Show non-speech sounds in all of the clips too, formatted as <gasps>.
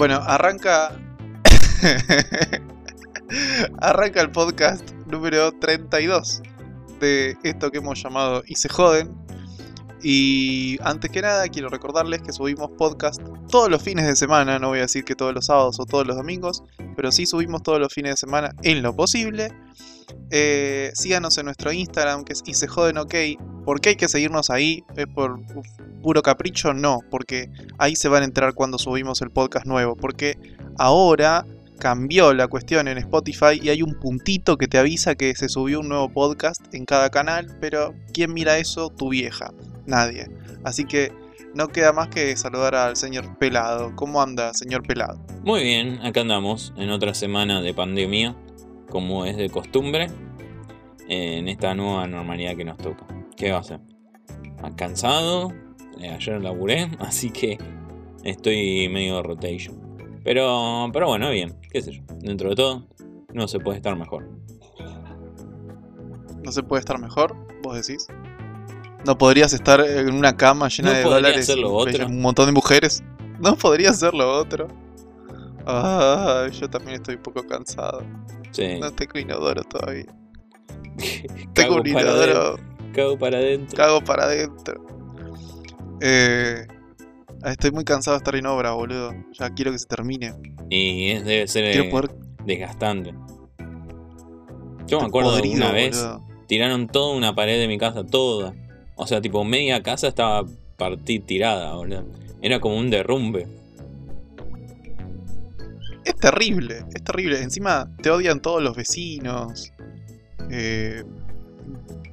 Bueno, arranca. <laughs> arranca el podcast número 32 de esto que hemos llamado Y se joden. Y antes que nada, quiero recordarles que subimos podcast todos los fines de semana. No voy a decir que todos los sábados o todos los domingos, pero sí subimos todos los fines de semana en lo posible. Eh, síganos en nuestro Instagram, que es y se joden ok. ¿Por qué hay que seguirnos ahí? ¿Es por puro capricho? No, porque ahí se van a enterar cuando subimos el podcast nuevo. Porque ahora cambió la cuestión en Spotify y hay un puntito que te avisa que se subió un nuevo podcast en cada canal, pero ¿quién mira eso? Tu vieja, nadie. Así que no queda más que saludar al señor Pelado. ¿Cómo anda, señor Pelado? Muy bien, acá andamos en otra semana de pandemia, como es de costumbre, en esta nueva normalidad que nos toca. ¿Qué va a hacer? Cansado, eh, ayer laburé, <laughs> así que estoy medio rotation. Pero, pero bueno, bien, qué sé yo. Dentro de todo, no se puede estar mejor. ¿No se puede estar mejor? ¿Vos decís? ¿No podrías estar en una cama llena ¿No de dólares ser lo y otro? un montón de mujeres? ¿No podría ser lo otro? Ah, yo también estoy un poco cansado. Sí. No tengo inodoro todavía. <laughs> Tengo un inodoro. Cago para adentro. cago para adentro. Eh, estoy muy cansado de estar en obra, boludo. Ya quiero que se termine. Y es, debe ser eh, poder. desgastante. Yo me acuerdo de una vez, boludo. tiraron toda una pared de mi casa, toda. O sea, tipo, media casa estaba partida, tirada, boludo. Era como un derrumbe. Es terrible, es terrible. Encima te odian todos los vecinos. Eh,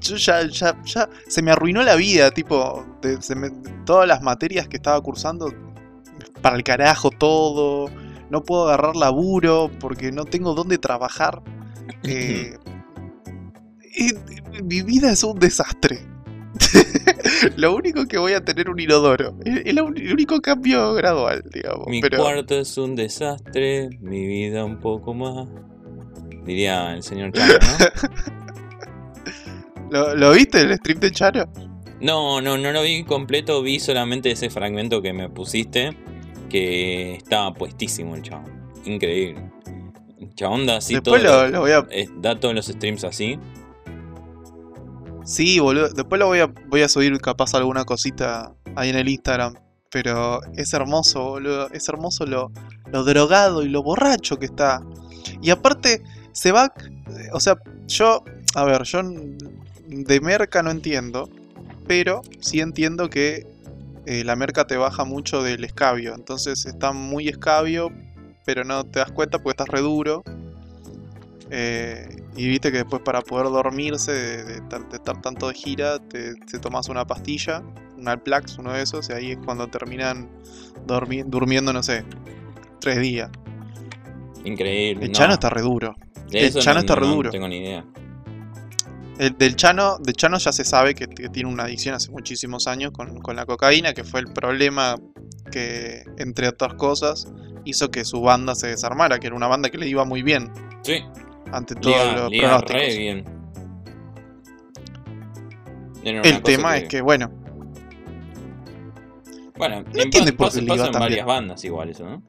yo ya, ya, ya se me arruinó la vida, tipo, de- se me- todas las materias que estaba cursando, para el carajo todo. No puedo agarrar laburo porque no tengo dónde trabajar. <laughs> Eh, y- mi vida es un desastre. <laughs> Lo único que voy a tener un inodoro. Es el único cambio gradual, digamos. Mi pero... cuarto es un desastre, mi vida un poco más. Diría el señor Chano, ¿no? <laughs> ¿Lo, lo viste el stream de Charo? No, no, no lo vi completo, vi solamente ese fragmento que me pusiste, que estaba puestísimo el chabón. Increíble. Chabón da así Después todo. lo, lo voy a. da todos los streams así. Sí, boludo. Después lo voy a, voy a subir capaz alguna cosita ahí en el Instagram. Pero es hermoso, boludo. Es hermoso lo, lo drogado y lo borracho que está. Y aparte, se va. O sea, yo. A ver, yo de merca no entiendo. Pero sí entiendo que eh, la merca te baja mucho del escabio. Entonces está muy escabio, pero no te das cuenta porque estás re duro. Eh, y viste que después para poder dormirse, de, de tan- de estar tanto de gira, te, te tomas una pastilla, un Alplax, uno de esos, y ahí es cuando terminan dormi- durmiendo, no sé, tres días. Increíble. El no, Chano está re duro. de el Chano no- está re no duro. tengo ni idea. El, del Chano, de Chano ya se sabe que, que tiene una adicción hace muchísimos años con, con la cocaína, que fue el problema que, entre otras cosas, hizo que su banda se desarmara, que era una banda que le iba muy bien Sí, ante todos los pronósticos. re bien. El tema es que, bueno, Bueno, No en entiende por qué le iba tan varias bien. bandas igual eso, ¿no?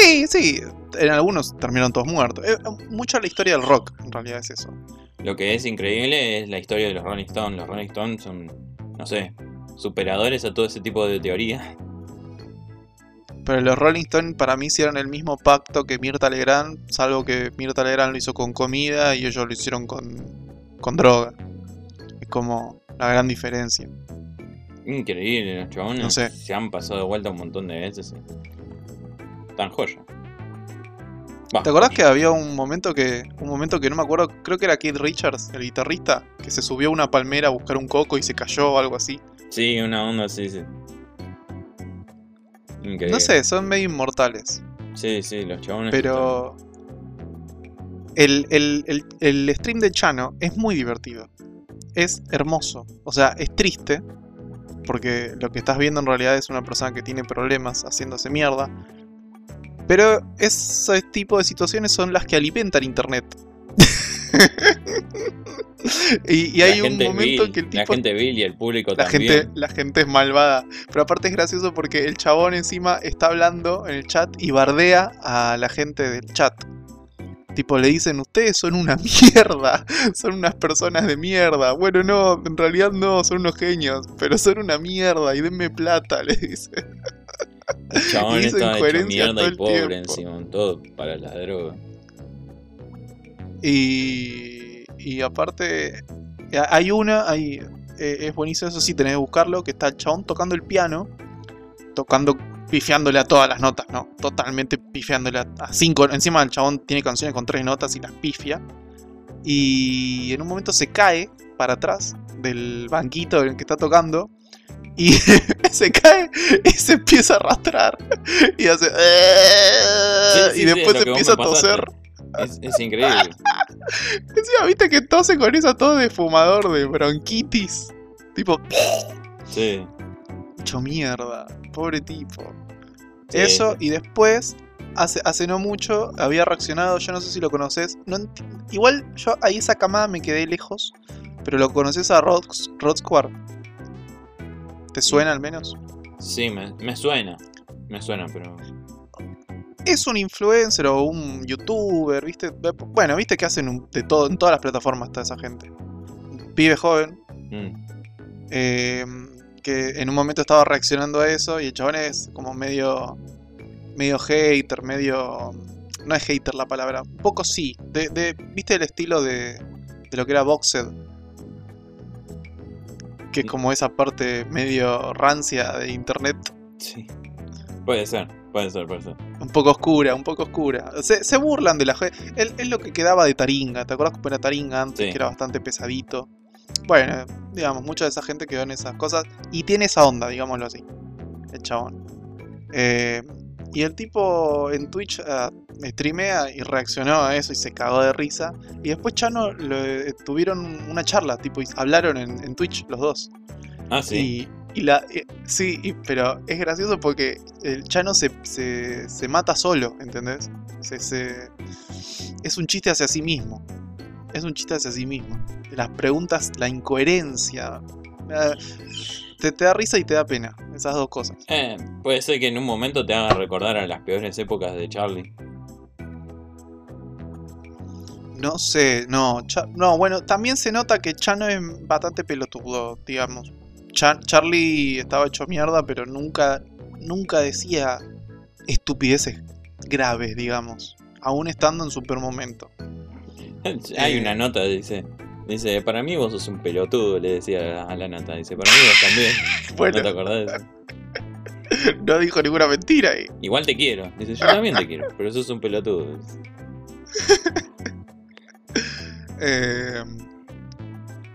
Sí, sí. En algunos terminaron todos muertos. Eh, mucha la historia del rock, en realidad es eso. Lo que es increíble es la historia de los Rolling Stones. Los Rolling Stones son, no sé, superadores a todo ese tipo de teoría. Pero los Rolling Stones para mí hicieron el mismo pacto que Mirta Legrand, salvo que Mirta Legrand lo hizo con comida y ellos lo hicieron con, con droga. Es como la gran diferencia. Increíble, los chabones No sé. se han pasado de vuelta un montón de veces. Tan joya. Va, ¿Te acordás que había un momento que un momento que no me acuerdo, creo que era Keith Richards, el guitarrista, que se subió a una palmera a buscar un coco y se cayó o algo así? Sí, una onda así, sí. Increíble. No sé, son medio inmortales. Sí, sí, los chabones. Pero el, el- el- el stream de Chano es muy divertido. Es hermoso. O sea, es triste. Porque lo que estás viendo en realidad es una persona que tiene problemas haciéndose mierda. Pero ese tipo de situaciones son las que alimentan internet. <laughs> Y, y La hay un momento vil, que el La tipo gente vil y el público La también. gente, la gente es malvada. Pero aparte es gracioso porque el chabón encima está hablando en el chat y bardea a la gente del chat. Tipo, le dicen, ustedes son una <laughs> mierda, son unas personas de mierda. Bueno, no, en realidad no, son unos genios, pero son una mierda y denme plata, <laughs> le dice. El chabón <laughs> dice está hecho mierda y pobre tiempo. encima, todo para la droga. Y, y aparte, hay una, hay, eh, es buenísimo, eso sí, tenés que buscarlo, que está el chabón tocando el piano, tocando, pifiándole a todas las notas, ¿no? Totalmente pifiándole a, a cinco. Encima el chabón tiene canciones con tres notas y las pifia. Y en un momento se cae para atrás del banquito en el que está tocando. Y <laughs> se cae y se empieza a arrastrar. Y hace... sí, y después que empieza a toser. Es, es increíble. <laughs> Encima, viste que tose con esa tos de fumador de bronquitis. Tipo, Sí. hecho mierda. Pobre tipo. Sí, Eso, y después, hace, hace no mucho, había reaccionado, yo no sé si lo conoces. No Igual yo ahí esa camada me quedé lejos. Pero lo conoces a Rod, Rod Square. ¿Te suena al menos? Sí, me, me suena. Me suena, pero. Es un influencer o un youtuber, ¿viste? Bueno, viste que hacen un- de todo, en todas las plataformas está esa gente. Pibe joven, mm, eh, que en un momento estaba reaccionando a eso y el chabón es como medio medio hater, medio no es hater la palabra, un poco sí, de, de- viste el estilo de, de lo que era Boxed, que es como esa parte medio rancia de internet, Sí. Puede ser, puede ser, puede ser. un poco oscura, un poco oscura. Se, se burlan de la gente, es, lo que quedaba de Taringa, ¿te acuerdas cómo era Taringa antes, Sí. que era bastante pesadito? Bueno, digamos, mucha de esa gente quedó en esas cosas y tiene esa onda, digámoslo así, el chabón. Eh, y el tipo en Twitch ah, streamea y reaccionó a eso y se cagó de risa. Y después Chano lo, eh, tuvieron una charla, tipo, y hablaron en, en Twitch los dos. Ah, sí. Y, y la, eh, sí, y- pero es gracioso porque el Chano se, se, se mata solo, ¿entendés? Se, se- es un chiste hacia sí mismo. Es un chiste hacia sí mismo. Las preguntas, la incoherencia. eh, te, te da risa y te da pena. Esas dos cosas. Eh, puede ser que en un momento te haga recordar a las peores épocas de Charlie. No sé, no. No, bueno, también se nota que Chano es bastante pelotudo, digamos. Cha- Charlie estaba hecho mierda, pero nunca, nunca decía estupideces graves, digamos. Aún estando en super momento. <laughs> Hay Eh. una nota, dice. Dice, para mí vos sos un pelotudo, le decía a la nota. Dice, para mí vos también. <laughs> Bueno, ¿No te acordás <laughs> no dijo ninguna mentira Igual te quiero. Dice, yo también te quiero, pero sos un pelotudo. <laughs> Eh,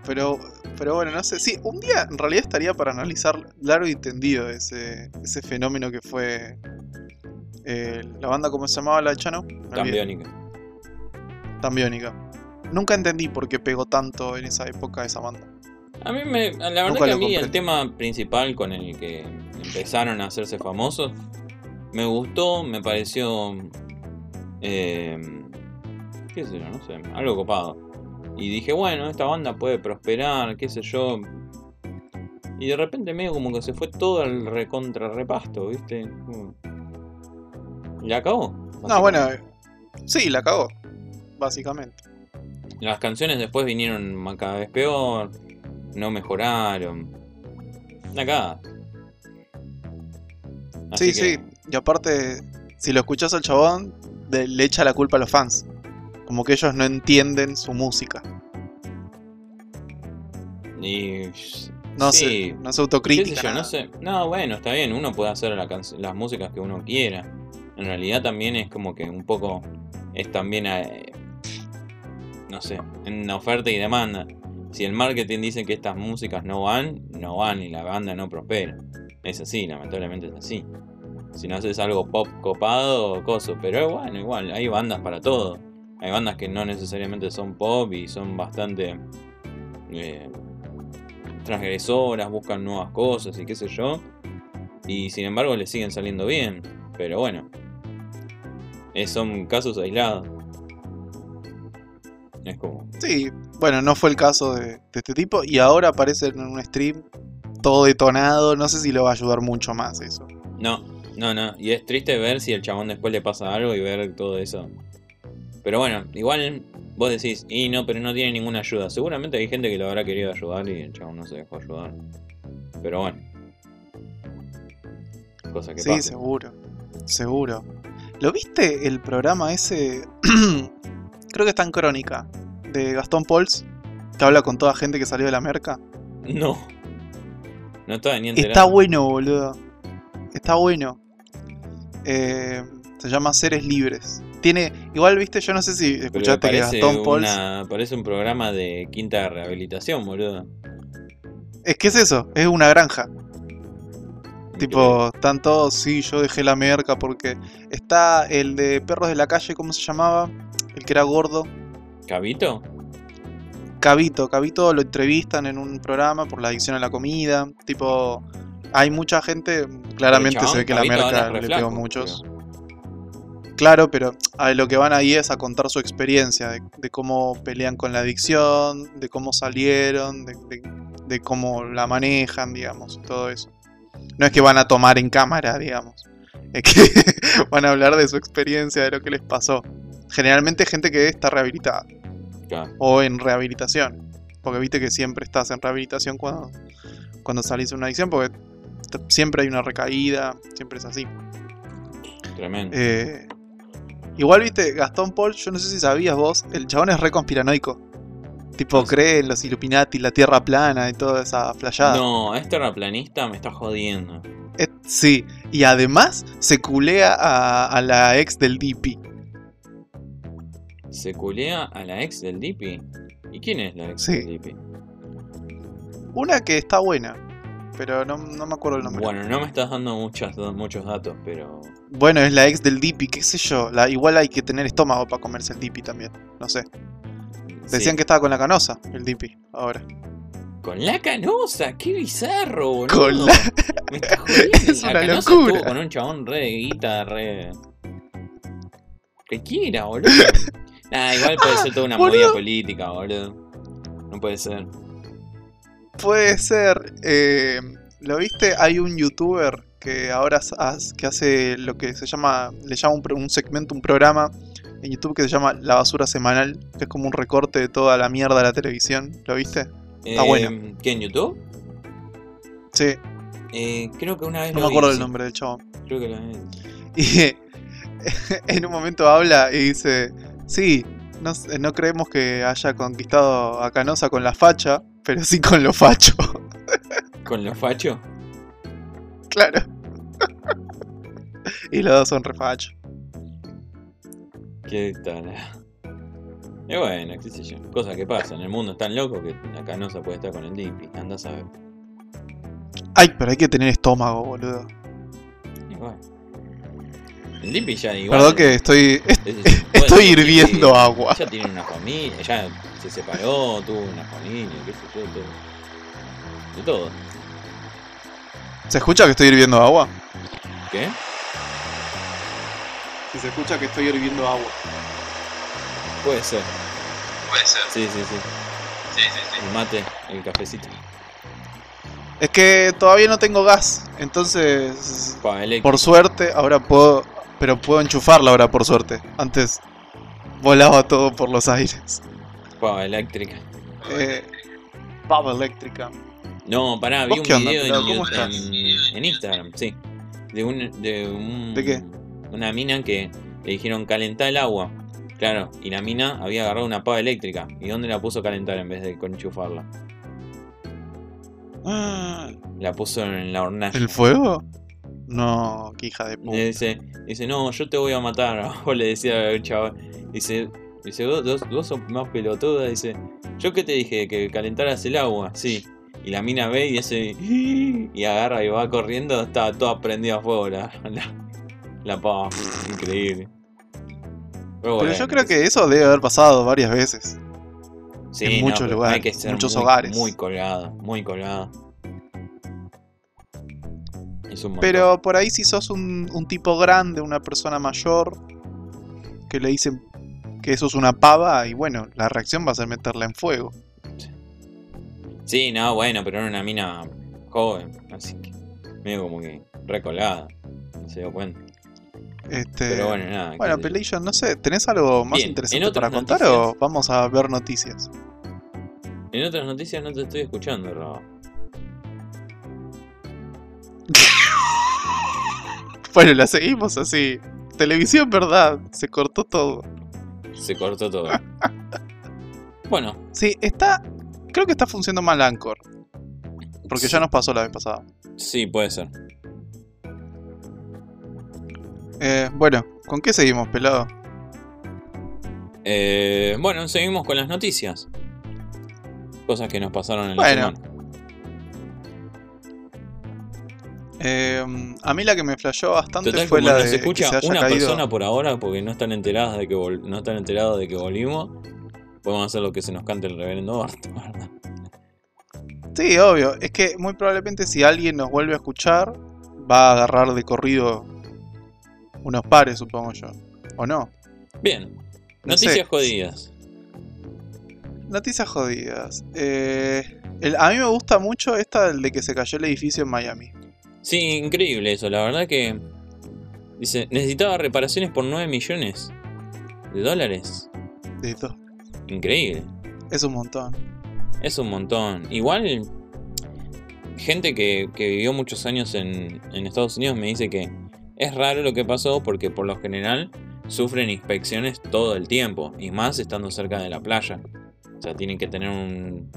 pero, pero bueno, no sé. Sí, un día en realidad estaría para analizar largo y tendido ese, ese fenómeno que fue eh, la banda, ¿cómo se llamaba la de Chano? Me Tan Nunca entendí por qué pegó tanto en esa época esa banda. A mí me. La verdad Nunca que a mí el tema principal con el que empezaron a hacerse famosos me gustó, me pareció. eh, qué sé yo, no sé, algo copado. Y dije, bueno, esta banda puede prosperar, qué sé yo. Y de repente medio como que se fue todo al recontra repasto, ¿viste? La acabó. No, bueno, eh, sí, la cagó. Básicamente. Las canciones después vinieron cada vez peor, no mejoraron. Sí, Así sí. que- Y aparte, si lo escuchás al chabón, de- le echa la culpa a los fans. Como que ellos no entienden su música. Y. No sí, sé, no se autocrítica. yo, no sé. No, bueno, está bien, uno puede hacer la las músicas que uno quiera. En realidad también es como que un poco. Es también. eh, no sé, en oferta y demanda. Si el marketing dice que estas músicas no van, no van y la banda no prospera. Es así, lamentablemente es así. Si no haces algo pop copado, coso. Pero bueno, igual, hay bandas para todo. Hay bandas que no necesariamente son pop y son bastante eh, transgresoras, buscan nuevas cosas y qué sé yo. Y sin embargo le siguen saliendo bien. Pero bueno, eh, son casos aislados. Es como... Sí, Bueno, no fue el caso de, de este tipo y ahora aparece en un stream todo detonado. No sé si le va a ayudar mucho más eso. No, no, no. Y es triste ver si el chabón después le pasa algo y ver todo eso. Pero bueno, igual vos decís, y no, pero no tiene ninguna ayuda. Seguramente hay gente que lo habrá querido ayudar y el chabón no se dejó ayudar. Pero bueno. Cosa que sí, seguro. Seguro. ¿Lo viste el programa ese? <clears throat> <clears throat> Creo que está en Crónica. De Gastón Pauls. Que habla con toda gente que salió de la merca. No. No estaba ni Está enterado. bueno, boludo. Está bueno. Eh, se llama Seres Libres. Tiene. Igual, viste, yo no sé si escuchaste que Gastón una, parece un programa de quinta rehabilitación, boludo. Es que es eso, es una granja. Tipo, están todos, sí, yo dejé la merca porque está el de perros de la calle, ¿cómo se llamaba? Que era gordo. ¿Cabito? Cabito, Cabito lo entrevistan en un programa por la adicción a la comida. Tipo, hay mucha gente, claramente se ve que chabón, la Cabito merca le pegó muchos. Claro, pero a lo que van ahí es a contar su experiencia, de, de cómo pelean con la adicción, de cómo salieron, de, de- de cómo la manejan, digamos, todo eso. No es que van a tomar en cámara, digamos. Es que <laughs> van a hablar de su experiencia, de lo que les pasó. Generalmente gente que está rehabilitada Claro. o en rehabilitación. Porque viste que siempre estás en rehabilitación cuando, cuando salís de una adicción, porque siempre hay una recaída, siempre es así. Tremendo. Eh, igual viste, Gastón Paul, yo no sé si sabías vos, el chabón es re conspiranoico. Tipo, cree en los Illuminati, la Tierra plana y toda esa flayada. No, este terraplanista me está jodiendo. Eh, sí, y además se culea a, a la ex del DP. ¿Se culea a la ex del Dipi? ¿Y quién es la ex Sí. del Dipi? Una que está buena, pero no, no me acuerdo el nombre. Bueno, no me estás dando muchas, muchos datos, pero. Bueno, es la ex del Dipi, qué sé yo. La, igual hay que tener estómago para comerse el Dipi también. No sé. Decían sí. que estaba con la canosa, el Dipi, ahora. Con la canosa, qué bizarro, boludo. Con la- <laughs> Me estás jodiendo. <laughs> Es la una canosa locura. estuvo con un chabón re de guita, re. Que quiera, boludo. Nah, igual puede ser toda una <laughs> boludo. movida política, boludo. No puede ser. Puede ser. eh, ¿Lo viste? Hay un youtuber que ahora que hace lo que se llama. Le llama un, un segmento, un programa en YouTube que se llama La Basura Semanal. Que es como un recorte de toda la mierda de la televisión. ¿Lo viste? Está bueno. Eh, ¿Qué en YouTube? Sí, Eh, creo que una vez no lo me acuerdo vi, el sí. nombre del chabón. Creo que lo <laughs> vi. Y <laughs> en un momento habla y dice, sí, no, s- no creemos que haya conquistado a Canosa con la facha, pero sí con lo facho. <laughs> ¿Con los fachos? claro. <laughs> y los dos son refachos. ¿Qué tal? Y bueno, qué sé yo. Cosas que pasan. El mundo es tan loco que acá no se puede estar con el Dipi. Andás a ver. Ay, pero hay que tener estómago, boludo. Igual. El Dipi ya igual. Perdón que estoy, es- <laughs> estoy hirviendo agua. Ya tiene una familia, ya se separó, tuvo una familia, qué sé yo, todo. De todo. ¿Se escucha que estoy hirviendo agua? ¿Qué? Si se escucha que estoy hirviendo agua. Puede ser. Puede ser. Sí, sí, sí. Sí, sí, sí. El mate, el cafecito. Es que todavía no tengo gas, entonces Pa, eléctrico. Por suerte, ahora puedo. Pero puedo enchufarla ahora, por suerte. Antes volaba todo por los aires. Pa, eléctrica. Eh, pava eléctrica. No, pará, vi ¿Vos un onda, video en, en Instagram, sí. De un, de un. ¿De qué? Una mina que le dijeron calentar el agua. Claro, y la mina había agarrado una pava eléctrica. ¿Y dónde la puso a calentar en vez de enchufarla? Ah, La puso en la hornalla. ¿El fuego? No, qué hija de Le puta. dice, dice, no, yo te voy a matar. <laughs> O le decía el chaval. Dice, dice vos, vos, vos sos más pelotuda. Dice, yo que te dije que calentaras el agua. Sí. Y la mina ve y dice, <gasps> y agarra y va corriendo. Estaba toda prendida a fuego la, la, la pava. Increíble. Pero, Pero bueno, yo creo que eso debe haber pasado varias veces. sí, en no, muchos pero lugares, hay que ser muchos muy, hogares. Muy colgada, muy colgada. Pero por ahí si sos un, un tipo grande, una persona mayor, que le dicen que eso es una pava y bueno, la reacción va a ser meterla en fuego. Sí, no, bueno, pero era una mina joven, así que medio como que recolada. No se dio cuenta. Este, Pero bueno, nada. bueno, Pelation, no sé, ¿tenés algo más Bien, interesante para contar noticias- o vamos a ver noticias? En otras noticias no te estoy escuchando, Rob. Bueno, la seguimos así. Televisión, verdad, se cortó todo. Se cortó todo. <laughs> bueno, Sí, está. Creo que está funcionando mal Anchor. Porque ya nos pasó la vez pasada. sí, puede ser. Eh, bueno, ¿con qué seguimos, pelado? Eh, bueno, seguimos con las noticias. Cosas que nos pasaron en Bueno. la semana. Eh, a mí la que me flasheó bastante Total, fue la nos de escucha que se haya una caído. persona por ahora porque no están enteradas de que vol- no están enterados de que volvimos, podemos hacer lo que se nos cante el reverendo ¿verdad? Sí, obvio. Es que muy probablemente si alguien nos vuelve a escuchar, va a agarrar de corrido unos pares, supongo yo. ¿O no? Bien, No noticias sé. jodidas. Noticias jodidas. Eh, el- a mí me gusta mucho esta del de que se cayó el edificio en Miami. Sí, increíble eso, la verdad que... Dice, necesitaba reparaciones por 9 millones de dólares. De dos. Increíble. Es un montón. Es un montón. Igual, gente que, que vivió muchos años en, en Estados Unidos me dice que es raro lo que pasó porque por lo general sufren inspecciones todo el tiempo y más estando cerca de la playa. O sea, tienen que tener un,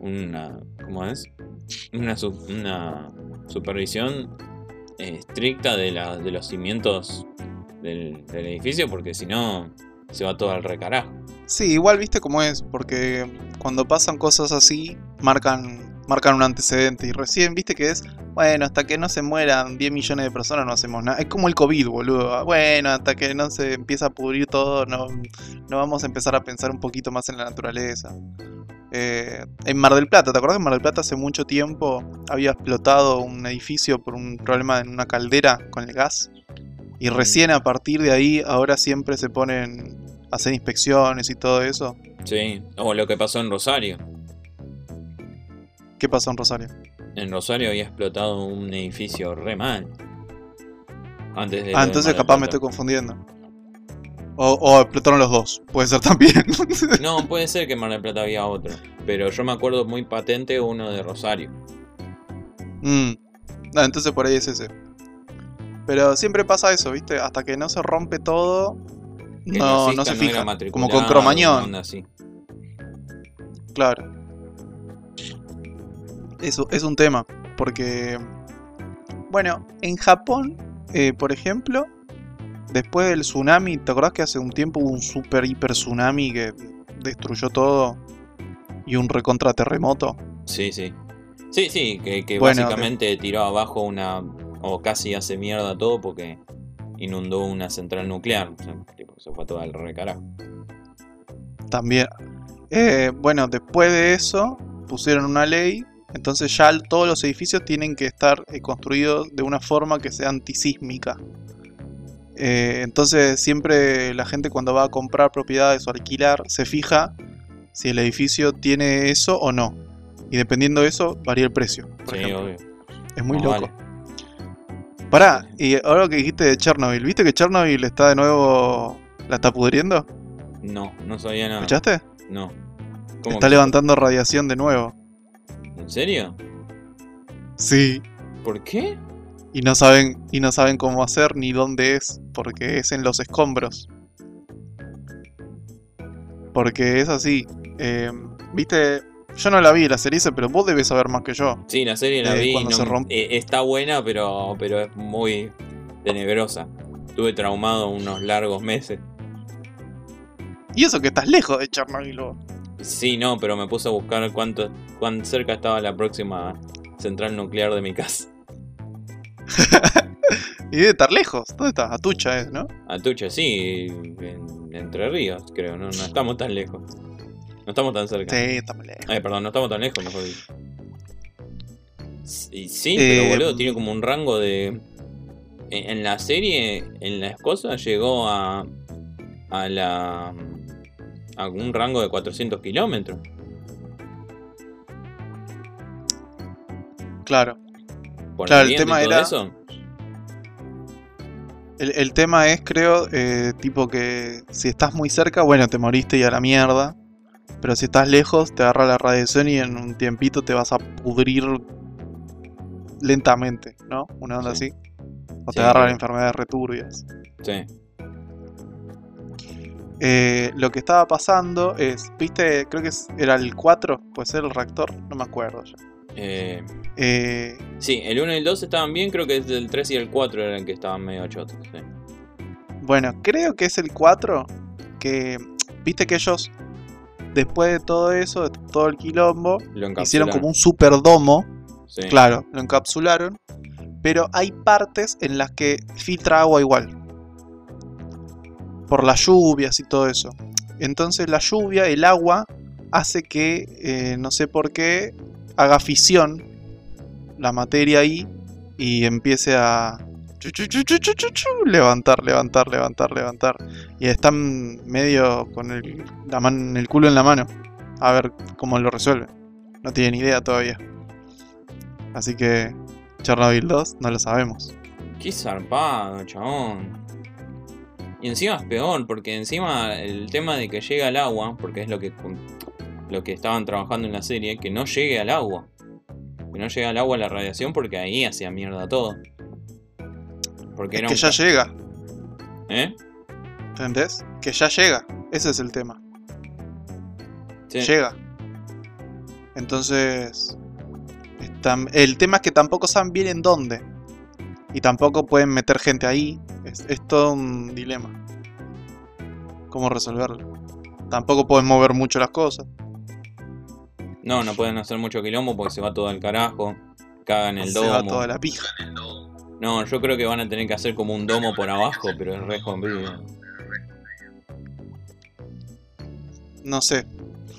una, ¿cómo es? Una, una supervisión estricta de, la, de los cimientos del, del edificio porque si no se va todo al recarajo. Sí, igual viste cómo es, porque cuando pasan cosas así, marcan, marcan un antecedente. Y recién viste que es, bueno, hasta que no se mueran 10 millones de personas no hacemos nada. Es como el COVID, boludo. Bueno, hasta que no se empieza a pudrir todo, no, no vamos a empezar a pensar un poquito más en la naturaleza. Eh, en Mar del Plata, ¿te acuerdas que en Mar del Plata hace mucho tiempo había explotado un edificio por un problema en una caldera con el gas? Y recién a partir de ahí, ahora siempre se ponen a hacer inspecciones y todo eso. Sí, o lo que pasó en Rosario. ¿Qué pasó en Rosario? En Rosario había explotado un edificio re mal. Antes de. Ah, entonces capaz me estoy confundiendo. O, o explotaron los dos, puede ser también. <laughs> No, puede ser que en Mar del Plata había otro. Pero yo me acuerdo muy patente uno de Rosario. Mm. No, entonces por ahí es ese. Pero siempre pasa eso, ¿viste? Hasta que no se rompe todo, Que no, no se fija. Como con Cromañón, claro. Eso es un tema, porque... Bueno, en Japón, eh, por ejemplo, después del tsunami, ¿te acordás que hace un tiempo hubo un super hiper tsunami que destruyó todo? Y un recontra terremoto. Sí, sí. Sí, sí, que, que Bueno, básicamente tiró abajo una. O casi hace mierda todo porque inundó una central nuclear. O sea, tipo, se fue todo al recarajo. También. Eh, bueno, después de eso pusieron una ley, entonces ya todos los edificios tienen que estar eh, construidos de una forma que sea antisísmica. Eh, entonces siempre la gente cuando va a comprar propiedades o alquilar se fija si el edificio tiene eso o no. Y dependiendo de eso varía el precio. Por Sí, ejemplo. obvio. Es muy loco. vale. Pará, y ahora que dijiste de Chernobyl, ¿viste que Chernobyl está de nuevo... la está pudriendo? No, no sabía nada. ¿Escuchaste? No. ¿Cómo Está que- levantando radiación de nuevo. ¿En serio? Sí. ¿Por qué? Y no saben, y no saben cómo hacer ni dónde es, porque es en los escombros. Porque es así. eh, Viste, yo no la vi la serie, pero vos debes saber más que yo. Sí, la serie la Eh, vi. no- se rompe. eh, está buena, pero, pero es muy tenebrosa. Estuve traumado unos largos meses. Y eso que estás lejos de Chernobyl. Sí, no, pero me puse a buscar cuánto, cuán cerca estaba la próxima central nuclear de mi casa. <laughs> Y debe estar lejos. ¿Dónde estás? Atucha es, ¿no? Atucha, sí, en Entre Ríos, creo, no, no estamos tan lejos. No estamos tan cerca. Sí, estamos lejos. Ay, perdón, no estamos tan lejos, mejor dicho. Sí, sí, Eh, pero boludo, tiene como un rango de. En en la serie, en las cosas, llegó a. a la a un rango de 400 kilómetros. Claro. Por Claro, el tema era- eso. El, el tema es, creo, eh, tipo que si estás muy cerca, bueno, te moriste y a la mierda. Pero si estás lejos, te agarra la radiación y en un tiempito te vas a pudrir lentamente, ¿no? Una onda Sí. así. O Sí, te agarra claro. las enfermedades returbias. Sí. Eh, lo que estaba pasando es, viste, creo que es- era el 4, puede ser el reactor, no me acuerdo ya. Eh, Eh, sí, el 1 y el 2 estaban bien, creo que es el 3 y el 4 eran que estaban medio chotos. sí. bueno, creo que es el 4, que viste que ellos, después de todo eso, de todo el quilombo, Lo hicieron como un superdomo, Sí. claro, lo encapsularon, pero hay partes en las que filtra agua igual. Por las lluvias y todo eso. Entonces la lluvia, el agua, hace que, eh, no sé por qué, haga fisión la materia ahí y empiece a levantar, levantar, levantar, levantar. Y están medio con el, la el culo en la mano. A ver cómo lo resuelve. No tienen idea todavía. Así que Chernobyl 2 no lo sabemos. Qué zarpado, chabón. Y encima es peor, porque encima el tema de que llega al agua, porque es lo que lo que estaban trabajando en la serie, que no llegue al agua. Que no llegue al agua la radiación porque ahí hacía mierda todo. Porque Es era que un ya llega, ¿Eh? ¿entendés? Que ya llega. Ese es el tema. Sí. Llega. Entonces. están- el tema es que tampoco saben bien en dónde. Y tampoco pueden meter gente ahí. Es, es todo un dilema. ¿Cómo resolverlo? Tampoco pueden mover mucho las cosas. No, no pueden hacer mucho quilombo porque se va todo al carajo. Cagan el Se domo. va toda la pija. No, yo creo que van a tener que hacer como un domo por abajo, pero es re jodido. No sé.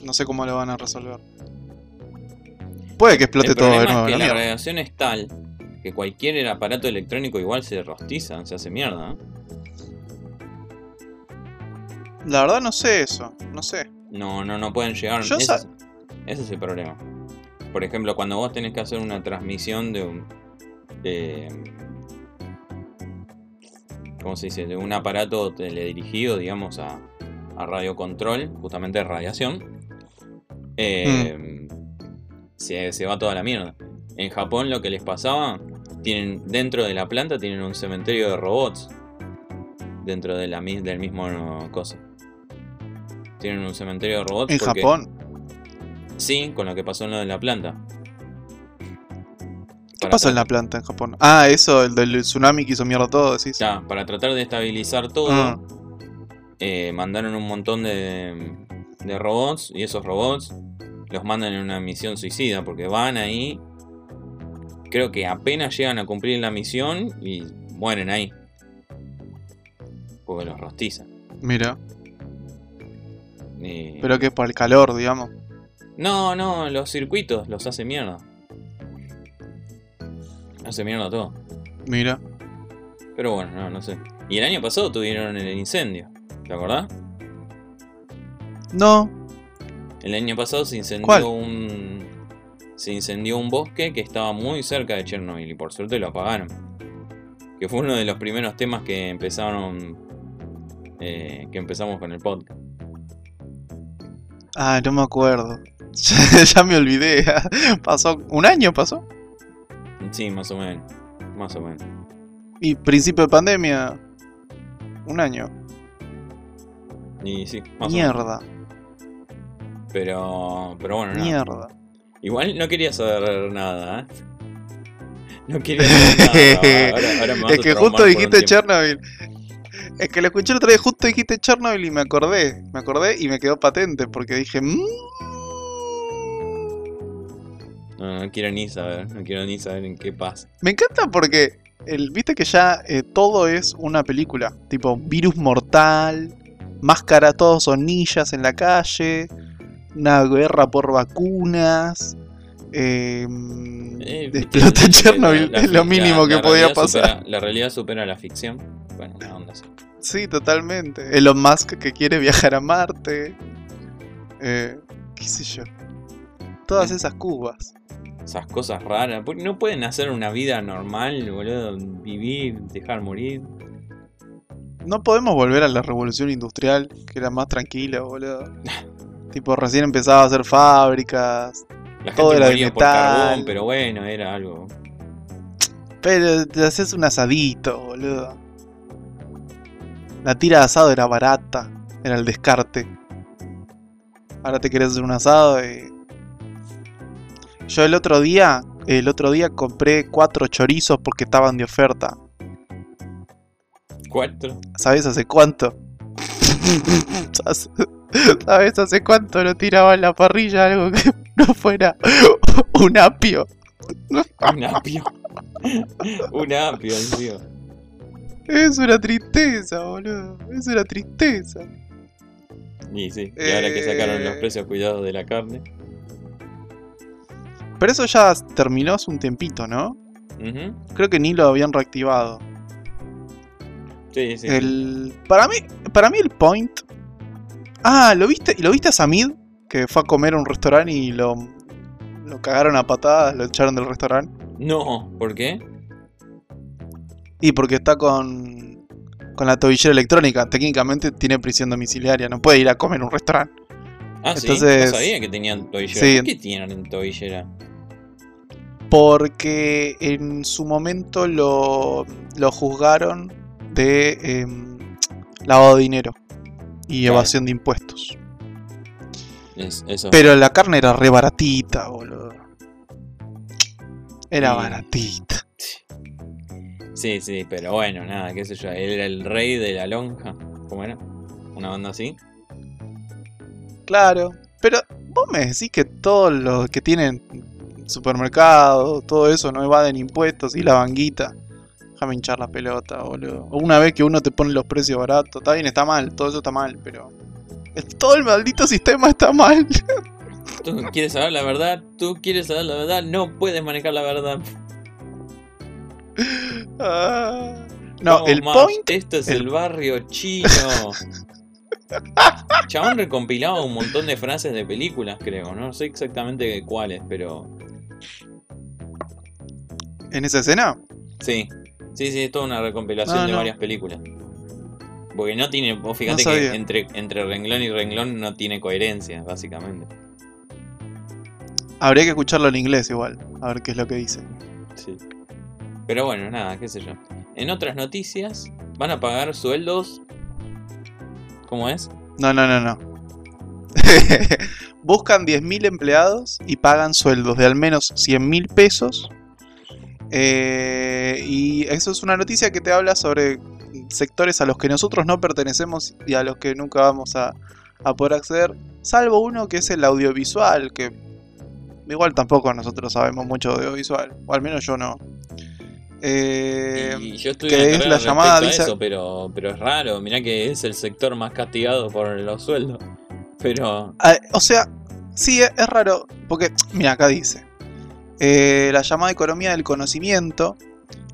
No sé cómo lo van a resolver. Puede que explote El todo de nuevo. es la que la radiación es tal que cualquier aparato electrónico igual se rostiza, se hace mierda. ¿eh? La verdad no sé eso. No sé. No, no, no pueden llegar. Yo ese, es, ese es el problema. Por ejemplo, cuando vos tenés que hacer una transmisión de un. de- ¿Cómo se dice? De un aparato teledirigido, digamos, a, a radiocontrol, justamente de radiación. eh, se, se va toda la mierda. En Japón lo que les pasaba, tienen dentro de la planta tienen un cementerio de robots. Dentro de la, del mismo cosa. Tienen un cementerio de robots. En porque- Japón. Sí, con lo que pasó en lo de la planta. ¿Qué pasó en la planta en Japón? Ah, eso, el del tsunami que hizo mierda todo, decís. Ya, para tratar de estabilizar todo, Ah. eh, mandaron un montón de, de robots y esos robots los mandan en una misión suicida porque van ahí. Creo que apenas llegan a cumplir la misión y mueren ahí. Porque los rostizan. Mira. Y- Pero que es por el calor, digamos. No, no, los circuitos los hace mierda. Hace mierda todo. Mira. Pero bueno, no, no sé. Y el año pasado tuvieron el incendio. ¿Te acordás? No. El año pasado se incendió ¿Cuál? un. Se incendió un bosque que estaba muy cerca de Chernobyl y por suerte lo apagaron. Que fue uno de los primeros temas que empezaron. eh, que empezamos con el podcast. Ah, no me acuerdo. <laughs> Ya, me olvidé. <laughs> Pasó. ¿Un año pasó? Sí, más o menos. Más o menos. Y principio de pandemia. Un año. Y sí, más o menos. Mierda. Pero. Pero bueno, nada. Mierda. Igual no quería saber nada, ¿eh? No quería saber nada. <laughs> Ahora, ahora me vas es que justo dijiste. Chernobyl. Es que lo escuché el otro día, justo dijiste Chernobyl y me acordé. Me acordé y me quedó patente porque dije. "Mm". No, no quiero ni saber, no quiero ni saber en qué pasa. Me encanta porque el, viste que ya eh, todo es una película. Tipo, virus mortal, máscara, todos son ninjas en la calle, una guerra por vacunas. eh, Eh, explota Chernobyl, la- la es lo mínimo la- que podía pasar. supera- la realidad supera la ficción. Bueno, una onda así. Sí, totalmente. Elon Musk que quiere viajar a Marte. Eh, qué sé yo. Todas esas cubas. Esas cosas raras. ¿Por qué No pueden hacer una vida normal, boludo. Vivir, dejar morir. No podemos volver a la revolución industrial, que era más tranquila, boludo. <laughs> tipo, recién empezaba a hacer fábricas. La Todo gente era de por metal. carbón, pero bueno, era algo. Pero te haces un asadito, boludo. La tira de asado era barata, era el descarte. Ahora te querés hacer un asado y... Yo el otro día, el otro día compré cuatro chorizos porque estaban de oferta. Cuatro. ¿Sabes hace cuánto? <laughs> <laughs> ¿Sabes hace cuánto no tiraba en la parrilla algo que <laughs> no fuera un apio? Un apio. <laughs> Un apio, tío. Es una tristeza, boludo. Es una tristeza. Y sí, y ahora que sacaron los Eh. precios cuidados de la carne. Pero eso ya terminó hace un tiempito, ¿no? Creo que ni lo habían reactivado. Sí, sí. El... Para mí, para mí el point. Ah, ¿lo viste? ¿Lo viste a Samid? Que fue a comer a un restaurante y lo, lo cagaron a patadas, lo echaron del restaurante. No, ¿por qué? Y porque está con, con la tobillera electrónica. Técnicamente tiene prisión domiciliaria. No puede ir a comer a un restaurante. Ah, sí, Entonces- no sabía que tenían tobillera. Sí. ¿Por qué tienen tobillera? Porque en su momento lo, lo juzgaron de em, lavado de dinero y Claro. evasión de impuestos. Es, eso. Pero la carne era re baratita, boludo. Era Sí. baratita. Sí, sí, pero bueno, nada, qué sé yo. Él era el rey de la lonja. ¿Cómo era? Una banda así. Claro. Pero vos me decís que todos los que tienen supermercado, todo eso no evaden impuestos y la banguita. Déjame hinchar la pelota, boludo. O Una vez que uno te pone los precios baratos, está bien, está mal, todo eso está mal, pero. Todo el maldito sistema está mal. <laughs> ¿Tú quieres saber la verdad? ¿Tú quieres saber la verdad? No puedes manejar la verdad. <laughs> Ah. No, el más, point. Esto es el- el barrio chino. Chabón recompilaba un montón de frases de películas, creo. No sé exactamente cuáles, pero. En esa escena. Sí. Sí, sí, es toda una recompilación Ah, de no. varias películas. Porque no tiene. Vos fíjate No que entre renglón y renglón no tiene coherencia, básicamente. Habría que escucharlo en inglés igual. A ver qué es lo que dice. Sí. Pero bueno, nada, qué sé yo. En otras noticias, van a pagar sueldos. ¿Cómo es? No, no, no, no. <laughs> Buscan 10.000 empleados y pagan sueldos de al menos 100.000 pesos. Eh, y eso es una noticia que te habla sobre sectores a los que nosotros no pertenecemos y a los que nunca vamos a, a poder acceder. Salvo uno que es el audiovisual, que igual tampoco nosotros sabemos mucho de audiovisual. O al menos yo no. Eh, y yo estuve que en es la llamada, a eso, pero, pero es raro. Mirá que es el sector más castigado por los sueldos. Pero. Ah, o sea, sí, es, es raro, porque, mira, acá dice, eh, la llamada economía del conocimiento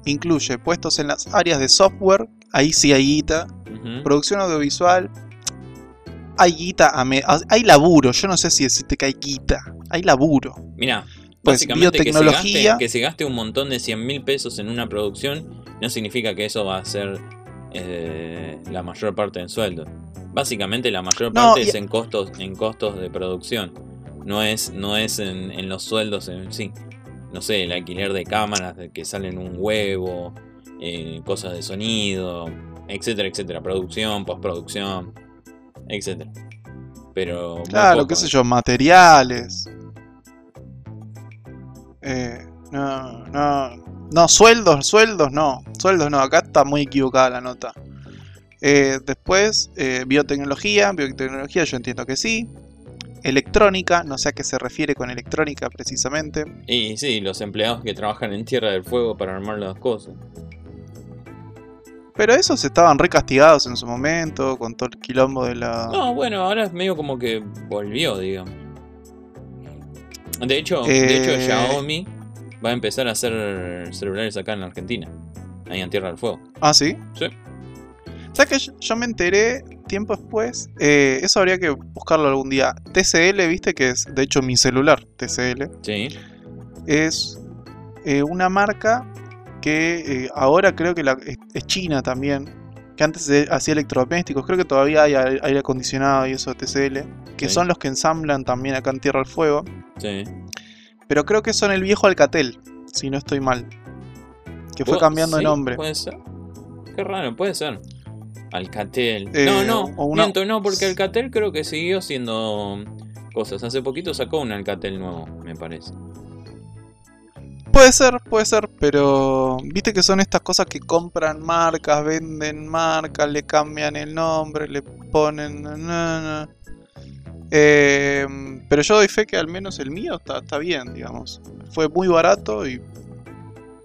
incluye puestos en las áreas de software, ahí sí hay guita, producción audiovisual, hay guita, hay laburo, yo no sé si decirte que hay guita, hay laburo. Mirá, Pues, básicamente que se, biotecnología- gaste, que se gaste un montón de 100 mil pesos en una producción no significa que eso va a ser eh, la mayor parte del sueldo. Básicamente la mayor No, parte y- es en costos, en costos de producción. No es, no es en, en los sueldos en sí. No sé, el alquiler de cámaras de que salen un huevo, eh, cosas de sonido, etcétera, etcétera. Producción, postproducción, etcétera. Pero. Claro, poco, qué sé eh. yo, materiales. Eh, no, no, no, sueldos, sueldos no, sueldos no, acá está muy equivocada la nota. Eh, después, eh, biotecnología, biotecnología yo entiendo que sí. Electrónica, no sé a qué se refiere con electrónica precisamente. Y sí, los empleados que trabajan en Tierra del Fuego para armar las cosas. Pero esos estaban recastigados en su momento, con todo el quilombo de la... No, bueno, ahora es medio como que volvió, digamos. De hecho, de hecho Eh. Xiaomi va a empezar a hacer celulares acá en Argentina. Ahí en Tierra del Fuego. Ah, sí. Sí. ¿Sabes que yo me enteré tiempo después? Eh, eso habría que buscarlo algún día. TCL, viste que es, de hecho, mi celular, TCL, Sí. es eh, una marca que eh, ahora creo que la- es, es china también. Que antes hacía electrodomésticos, creo que todavía hay aire acondicionado y eso de TCL. Que Sí. son los que ensamblan también acá en Tierra del Fuego. Sí. Pero creo que son el viejo Alcatel, si no estoy mal. Que fue cambiando de sí, nombre. Puede ser. Qué raro, puede ser. Alcatel. Eh, no, no, o una- miento, no, porque Alcatel creo que siguió siendo cosas. Hace poquito sacó un Alcatel nuevo, me parece. Puede ser, puede ser, pero viste que son estas cosas que compran marcas, venden marcas, le cambian el nombre, le ponen... na. Eh, pero yo doy fe que al menos el mío está, está bien, digamos. Fue muy barato y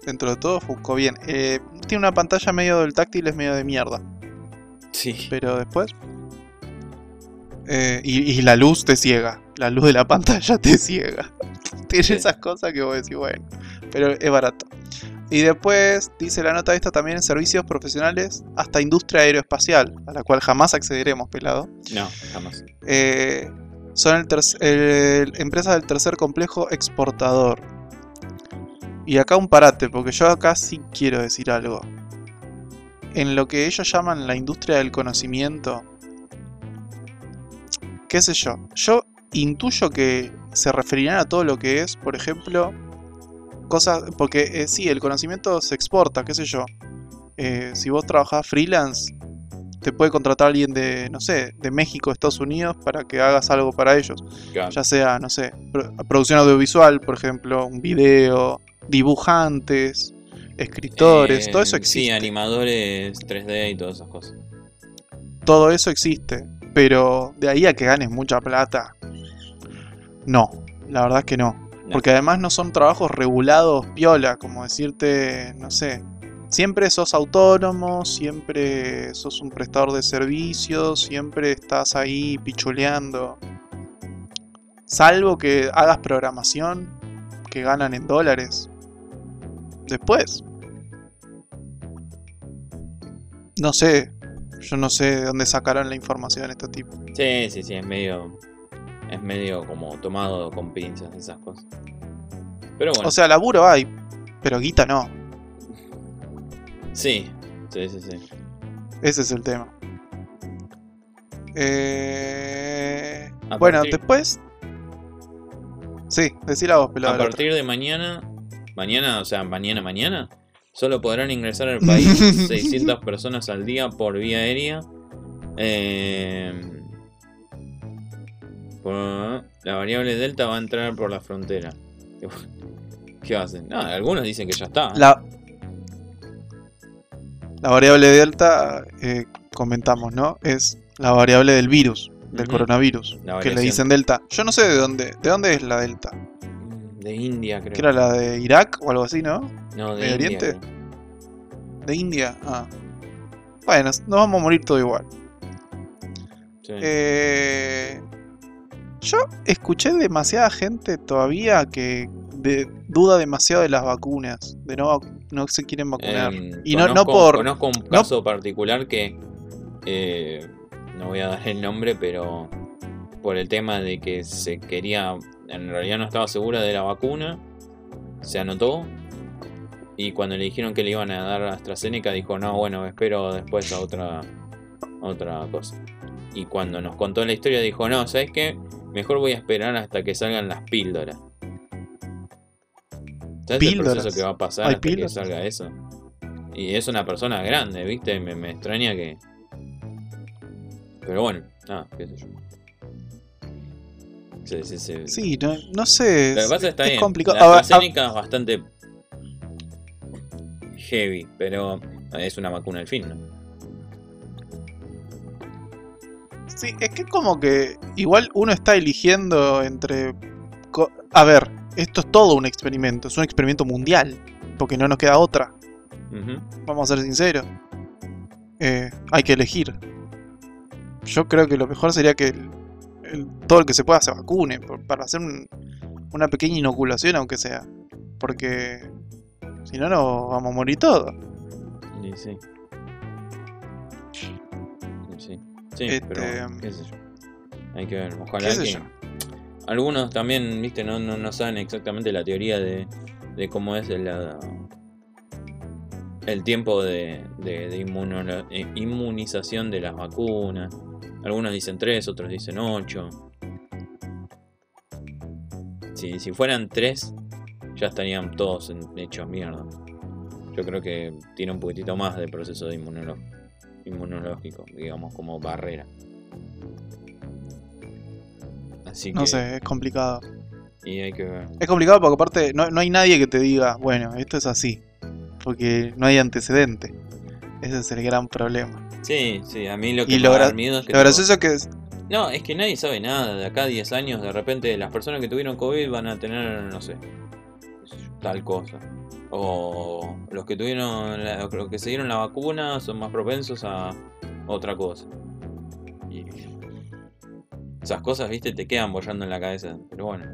dentro de todo buscó bien. Eh, tiene una pantalla medio del táctil, es medio de mierda. Sí. Pero después... eh, y, y la luz te ciega. La luz de la <laughs> pantalla te ciega. <laughs> Tiene Sí. esas cosas que vos decís, bueno. Pero es barato. Y después dice la nota esta también en servicios profesionales hasta industria aeroespacial, a la cual jamás accederemos, pelado. No, jamás. Eh, son el el- empresas del tercer complejo exportador. Y acá un parate, porque yo acá sí quiero decir algo. En lo que ellos llaman la industria del conocimiento, qué sé yo, yo intuyo que se referirán a todo lo que es, por ejemplo, cosas, porque eh, sí, el conocimiento se exporta, qué sé yo. Eh, si vos trabajás freelance, te puede contratar alguien de, no sé, de México, Estados Unidos, para que hagas algo para ellos. Claro. Ya sea, no sé, pro- producción audiovisual, por ejemplo, un video, dibujantes, escritores, Eh, todo eso Sí, existe. animadores 3D y todas esas cosas. todo eso existe. Pero de ahí a que ganes mucha plata, no, la verdad es que no. No. Porque además no son trabajos regulados piola, como decirte, no sé, siempre sos autónomo, siempre sos un prestador de servicios, siempre estás ahí pichuleando. Salvo que hagas programación que ganan en dólares. Después. No sé, yo no sé de dónde sacaron la información este tipo. Sí, sí, sí, es medio. Es medio como tomado con pinzas esas cosas. Pero bueno, O sea, laburo hay, pero guita no. sí, sí, sí, sí. Ese es el tema. Eh... Bueno, después. Sí, decila vos, pelado. A la partir de mañana, mañana, o sea, mañana, mañana, solo podrán ingresar al país <laughs> 600 personas al día por vía aérea. Eh, por- la variable delta va a entrar por la frontera. <laughs> ¿Qué hacen? No, algunos dicen que ya está. La... la variable delta, eh, comentamos, ¿no? Es la variable del virus, del Ujú. coronavirus, La que le dicen delta. Yo no sé de dónde, de dónde es la delta. De India, creo. Que era la de Irak o algo así, ¿no? No, de Medio India. Oriente? creo. De India. Ah. Bueno, nos vamos a morir todo igual. Sí. Eh, yo escuché demasiada gente todavía que de- duda demasiado de las vacunas, de no, no se quieren vacunar. Em, y no, no por... Conozco un caso particular que. eh, no voy a dar el nombre, pero. Por el tema de que se quería. En realidad no estaba segura de la vacuna. Se anotó. Y cuando le dijeron que le iban a dar a AstraZeneca, dijo: No, bueno, espero después a otra. a otra cosa. Y cuando nos contó la historia, dijo: No, ¿sabes qué? Mejor voy a esperar hasta que salgan las píldoras. ¿Sabes el Píldoras. proceso que va a pasar hasta que salga eso? Y es una persona grande, ¿viste? Me, me extraña que. Pero bueno, nada, qué sé yo. Sí, sí, sí. Sí, no, no sé. Lo que es- está es bien. complicado. La AstraZeneca es bastante heavy, pero es una vacuna al fin, ¿no? Sí, es que como que igual uno está eligiendo entre... A ver, esto es todo un experimento, es un experimento mundial, porque no nos queda otra, vamos a ser sinceros. Eh, hay que elegir. Yo creo que lo mejor sería que el- el- todo el que se pueda se vacune, por- para hacer un- una pequeña inoculación aunque sea. Porque si no, no vamos a morir todos. Y sí. Sí, Este, pero qué sé yo. Hay que ver, ojalá que. yo. Algunos también, viste, no, no, no saben exactamente la teoría de, de cómo es la, el tiempo de, de, eh, inmunización de las vacunas. Algunos dicen 3, otros dicen 8. Si, si fueran 3, ya estarían todos hechos mierda. Yo creo que tiene un poquitito más de proceso de inmunológico, digamos, como barrera. Así que. No sé, es complicado. Y hay que ver. Es complicado porque aparte no, no hay nadie que te diga, bueno, esto es así. Porque no hay antecedente. Ese es el gran problema. Sí, sí, a mí lo que Y me lo da miedo es que. Lo tipo- gracioso que es- No, es que nadie sabe nada. De acá a 10 años, de repente, las personas que tuvieron COVID van a tener, no sé, tal cosa. O los que tuvieron, la- los que se dieron la vacuna son más propensos a otra cosa. Y esas cosas, viste, te quedan bollando en la cabeza. Pero bueno,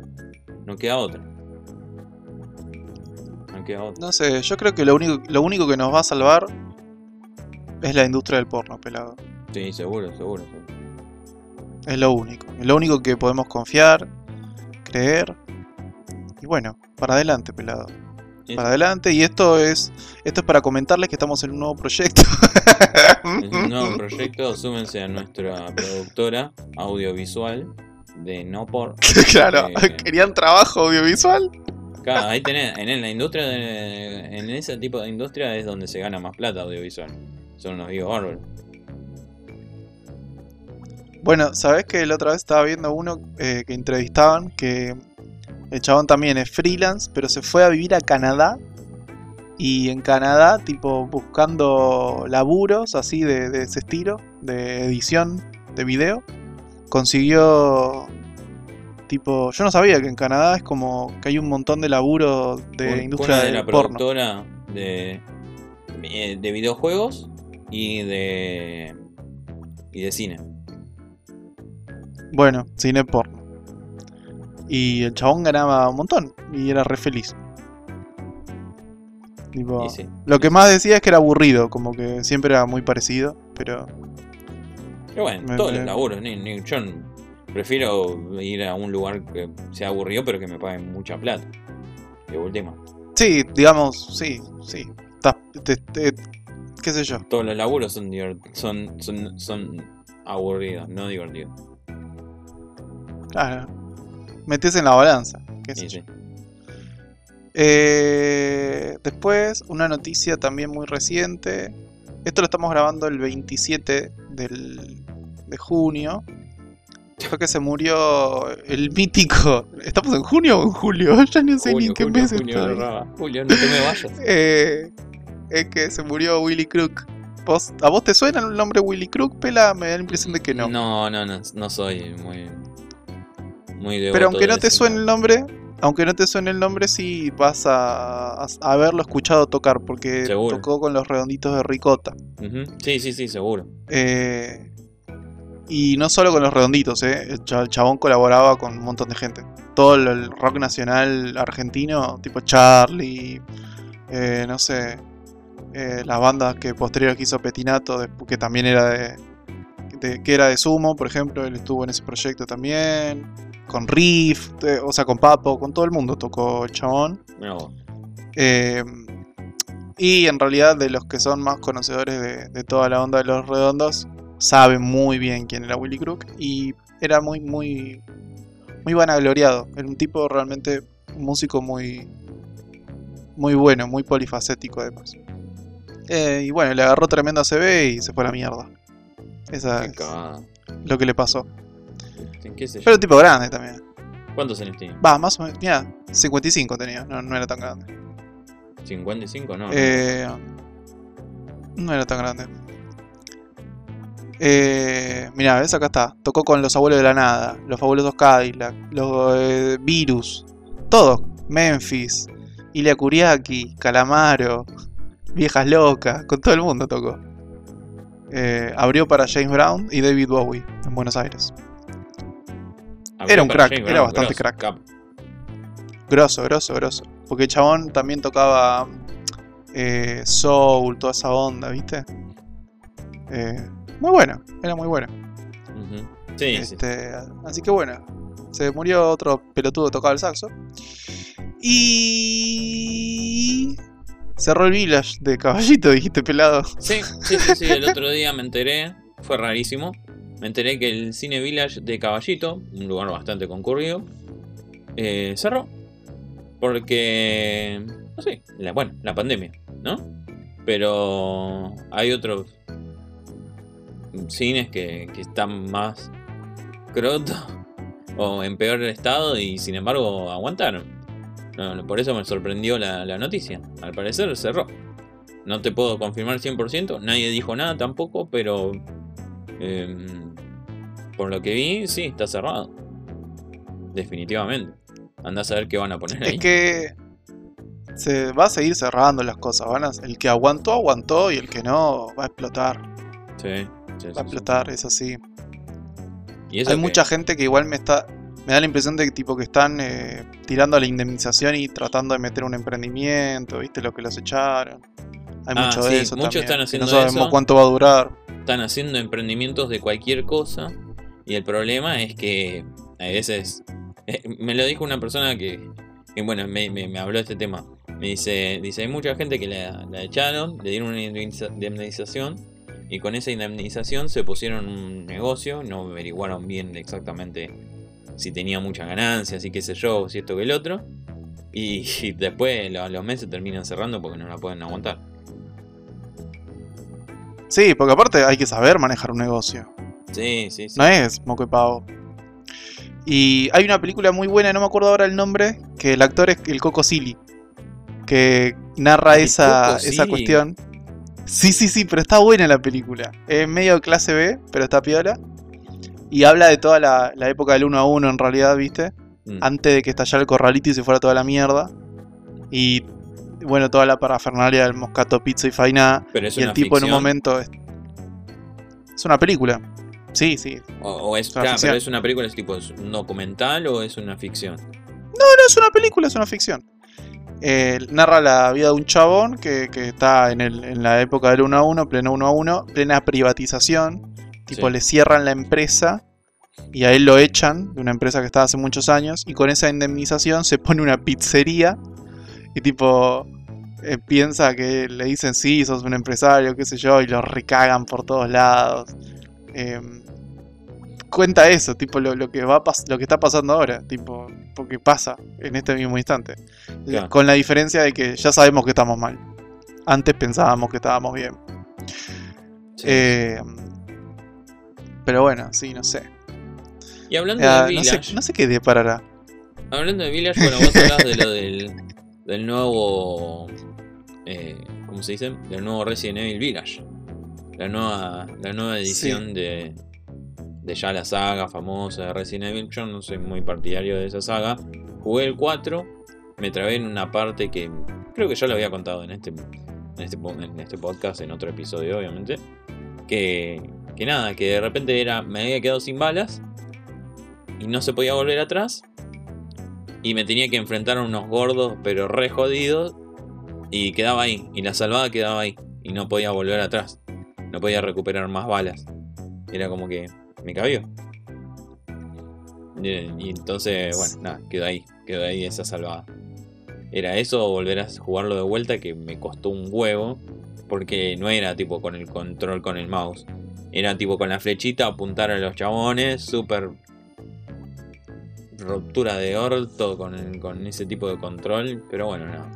no queda otra. No queda otra. No sé, yo creo que lo único, lo único que nos va a salvar es la industria del porno, pelado. Sí, seguro, seguro. seguro. Es lo único. Es lo único que podemos confiar, creer. Y bueno, para adelante, pelado. Sí, Para adelante. Y esto es. Esto es para comentarles que estamos en un nuevo proyecto. Es un nuevo proyecto, súmense a nuestra productora audiovisual de no por. <laughs> claro, Eh. querían trabajo audiovisual. Claro, ahí tenés, en la industria de- en ese tipo de industria es donde se gana más plata audiovisual. Son unos vivos bárbaros. Bueno, ¿sabés que la otra vez estaba viendo uno eh, que entrevistaban que el chabón también es freelance, pero se fue a vivir a Canadá y en Canadá, tipo, buscando laburos así de, de ese estilo, de edición de video, consiguió, tipo, yo no sabía que en Canadá es como que hay un montón de laburo de industria de del la porno. productora de, de videojuegos y de. y de cine. Bueno, cine porno. Y el chabón ganaba un montón y era re feliz. Tipo, Y sí. Lo que más decía es que era aburrido, como que siempre era muy parecido, pero Pero bueno, Me- todos me- los laburos. Ni, ni- yo prefiero ir a un lugar que sea aburrido, pero que me paguen mucha plata. De última. sí, digamos, sí, sí. Estás- te- te- qué sé yo. Todos los laburos son, son, son, son aburridos, no divertidos. Claro. Metes en la balanza. qué sé Sí, yo. sí. Eh, después, una noticia también muy reciente. Esto lo estamos grabando el 27 del, de junio. Fue que se murió el mítico. ¿Estamos en junio o en julio? <laughs> Ya no sé ni en qué mes Julio. Julio, no te me vayas. <laughs> Eh, es que se murió Willy Crook. ¿Vos- ¿A vos te suena el nombre Willy Crook, Pela? Me da la impresión de que no. No, no, no, no soy muy. Muy Pero aunque no te suene el nombre. aunque no te suene el nombre, sí vas a, a- haberlo escuchado tocar, porque Seguro. tocó con los redonditos de Ricota. Sí, sí, sí, seguro. Eh, y no solo con los redonditos, eh, el cha- el chabón colaboraba con un montón de gente. Todo el- el rock nacional argentino, tipo Charlie, eh, no sé, eh, las bandas que posterior que hizo Petinato, que también era de, de- que era de Sumo, por ejemplo, él estuvo en ese proyecto también. Con Riff, eh, o sea, con Papo, con todo el mundo tocó el chabón. Eh, y en realidad de los que son más conocedores de, de toda la onda de los redondos, saben muy bien quién era Willy Crook. Y era muy, muy, muy vanagloriado. Era un tipo realmente, un músico muy, muy bueno, muy polifacético además. Eh, y bueno, le agarró tremenda CB y se fue a la mierda. Esa es lo que le pasó. ¿Qué sé yo? Pero un tipo grande también. ¿Cuántos años tiene? Va, más o menos. Mira, 55 tenía, no, no era tan grande. ¿55? No. no. Eh, no era tan grande. Eh, mira, ves acá está. Tocó con los abuelos de la nada, los fabulosos Cadillac, los eh, Virus, todo. Memphis, Ilia Kuriaki, Calamaro, Viejas Locas, con todo el mundo tocó. Eh, abrió para James Brown y David Bowie en Buenos Aires. Abrió era un crack, James era Brown, bastante grosso, crack. capo. Grosso, grosso, grosso. Porque el chabón también tocaba eh, soul, toda esa onda, ¿viste? Eh, muy bueno, era muy bueno. Ujú. Sí, sí. Este, Así que bueno, se murió otro pelotudo tocaba el saxo. Y. Cerró el village de caballito, <laughs> dijiste pelado. Sí, sí, sí, sí, el otro día me enteré, fue rarísimo. Me enteré que el Cine Village de Caballito, un lugar bastante concurrido, eh, cerró. Porque, no sé, la, bueno, la pandemia, ¿no? Pero hay otros cines que, que están más crotos o en peor estado y sin embargo aguantaron. No, por eso me sorprendió la, la noticia. Al parecer cerró. No te puedo confirmar 100%, nadie dijo nada tampoco, pero em, por lo que vi, sí, está cerrado. Definitivamente. Andás a ver qué van a poner ahí. Es que. Se va a seguir cerrando las cosas. Van a- el que aguantó, aguantó. Y el que no, va a explotar. Sí, sí, sí, Va a sí. explotar, es así. Y eso Hay mucha gente que igual me está. Me da la impresión de que tipo que están eh, tirando a la indemnización y tratando de meter un emprendimiento, ¿viste? Lo que los echaron. Hay Ah, mucho sí, de eso muchos también, están que haciendo no sabemos eso. cuánto va a durar. están haciendo emprendimientos de cualquier cosa y el problema es que a veces <laughs> eh, me lo dijo una persona que, que, bueno me, me- me habló de este tema me dice dice hay mucha gente que la, la echaron le dieron una indemniza- indemnización y con esa indemnización se pusieron un negocio no averiguaron bien exactamente si tenía mucha ganancia si qué sé yo si esto que el otro y, y después lo- a los meses terminan cerrando porque no la pueden aguantar Sí, porque aparte hay que saber manejar un negocio. sí sí sí No es moco de pavo. Y hay una película muy buena, no me acuerdo ahora el nombre, que el actor es el Coco Silly, que narra esa, esa cuestión. Sí, sí, sí, pero está buena la película. Es medio clase B, pero está piola. Y habla de toda la, la época del 1 a 1 en realidad, ¿viste? Mm. Antes de que estallara el corralito y se fuera toda la mierda. Y bueno, toda la parafernalia del moscato, pizza y faina. Pero es Y el tipo en un momento... Es, es una película. Sí, sí, O, o es, una claro, pero es una película, es tipo es un documental o es una ficción. No, es una película, es una ficción. Eh, narra la vida de un chabón que, que está en, el- en la época del 1 a 1, pleno 1 a 1, plena privatización. Tipo, Sí. le cierran la empresa y a él lo echan de una empresa que estaba hace muchos años. Y con esa indemnización se pone una pizzería y, tipo, eh, piensa que le dicen sí, sos un empresario, qué sé yo, y lo recagan por todos lados. Em, cuenta eso, tipo lo, lo que va lo que está pasando ahora, tipo, porque pasa en este mismo instante. Claro. Con la diferencia de que ya sabemos que estamos mal. Antes pensábamos que estábamos bien. Sí. Eh, pero bueno, sí, no sé. y hablando Ah, de no, Village, sé no sé qué deparará. hablando de Village, bueno, vos hablás de lo <laughs> del, del nuevo, eh, ¿cómo se dice? Del nuevo Resident Evil Village. La nueva, la nueva edición de, de ya la saga famosa de Resident Evil. Yo no soy muy partidario de esa saga. Jugué el 4, me trabé en una parte que creo que ya lo había contado en este, en este, en este podcast, en otro episodio, obviamente. Que, que nada, que de repente era, me había quedado sin balas y no se podía volver atrás. Y me tenía que enfrentar a unos gordos, pero re jodidos. Y quedaba ahí, y la salvada quedaba ahí. Y no podía volver atrás. No podía recuperar más balas. Era como que me cabió. Y, y entonces, bueno, nada, quedó ahí. Quedó ahí esa salvada. Era eso volver a jugarlo de vuelta que me costó un huevo. Porque no era tipo con el control con el mouse. Era tipo con la flechita apuntar a los chabones. Súper ruptura de orto con, el- con ese tipo de control. Pero bueno, nada.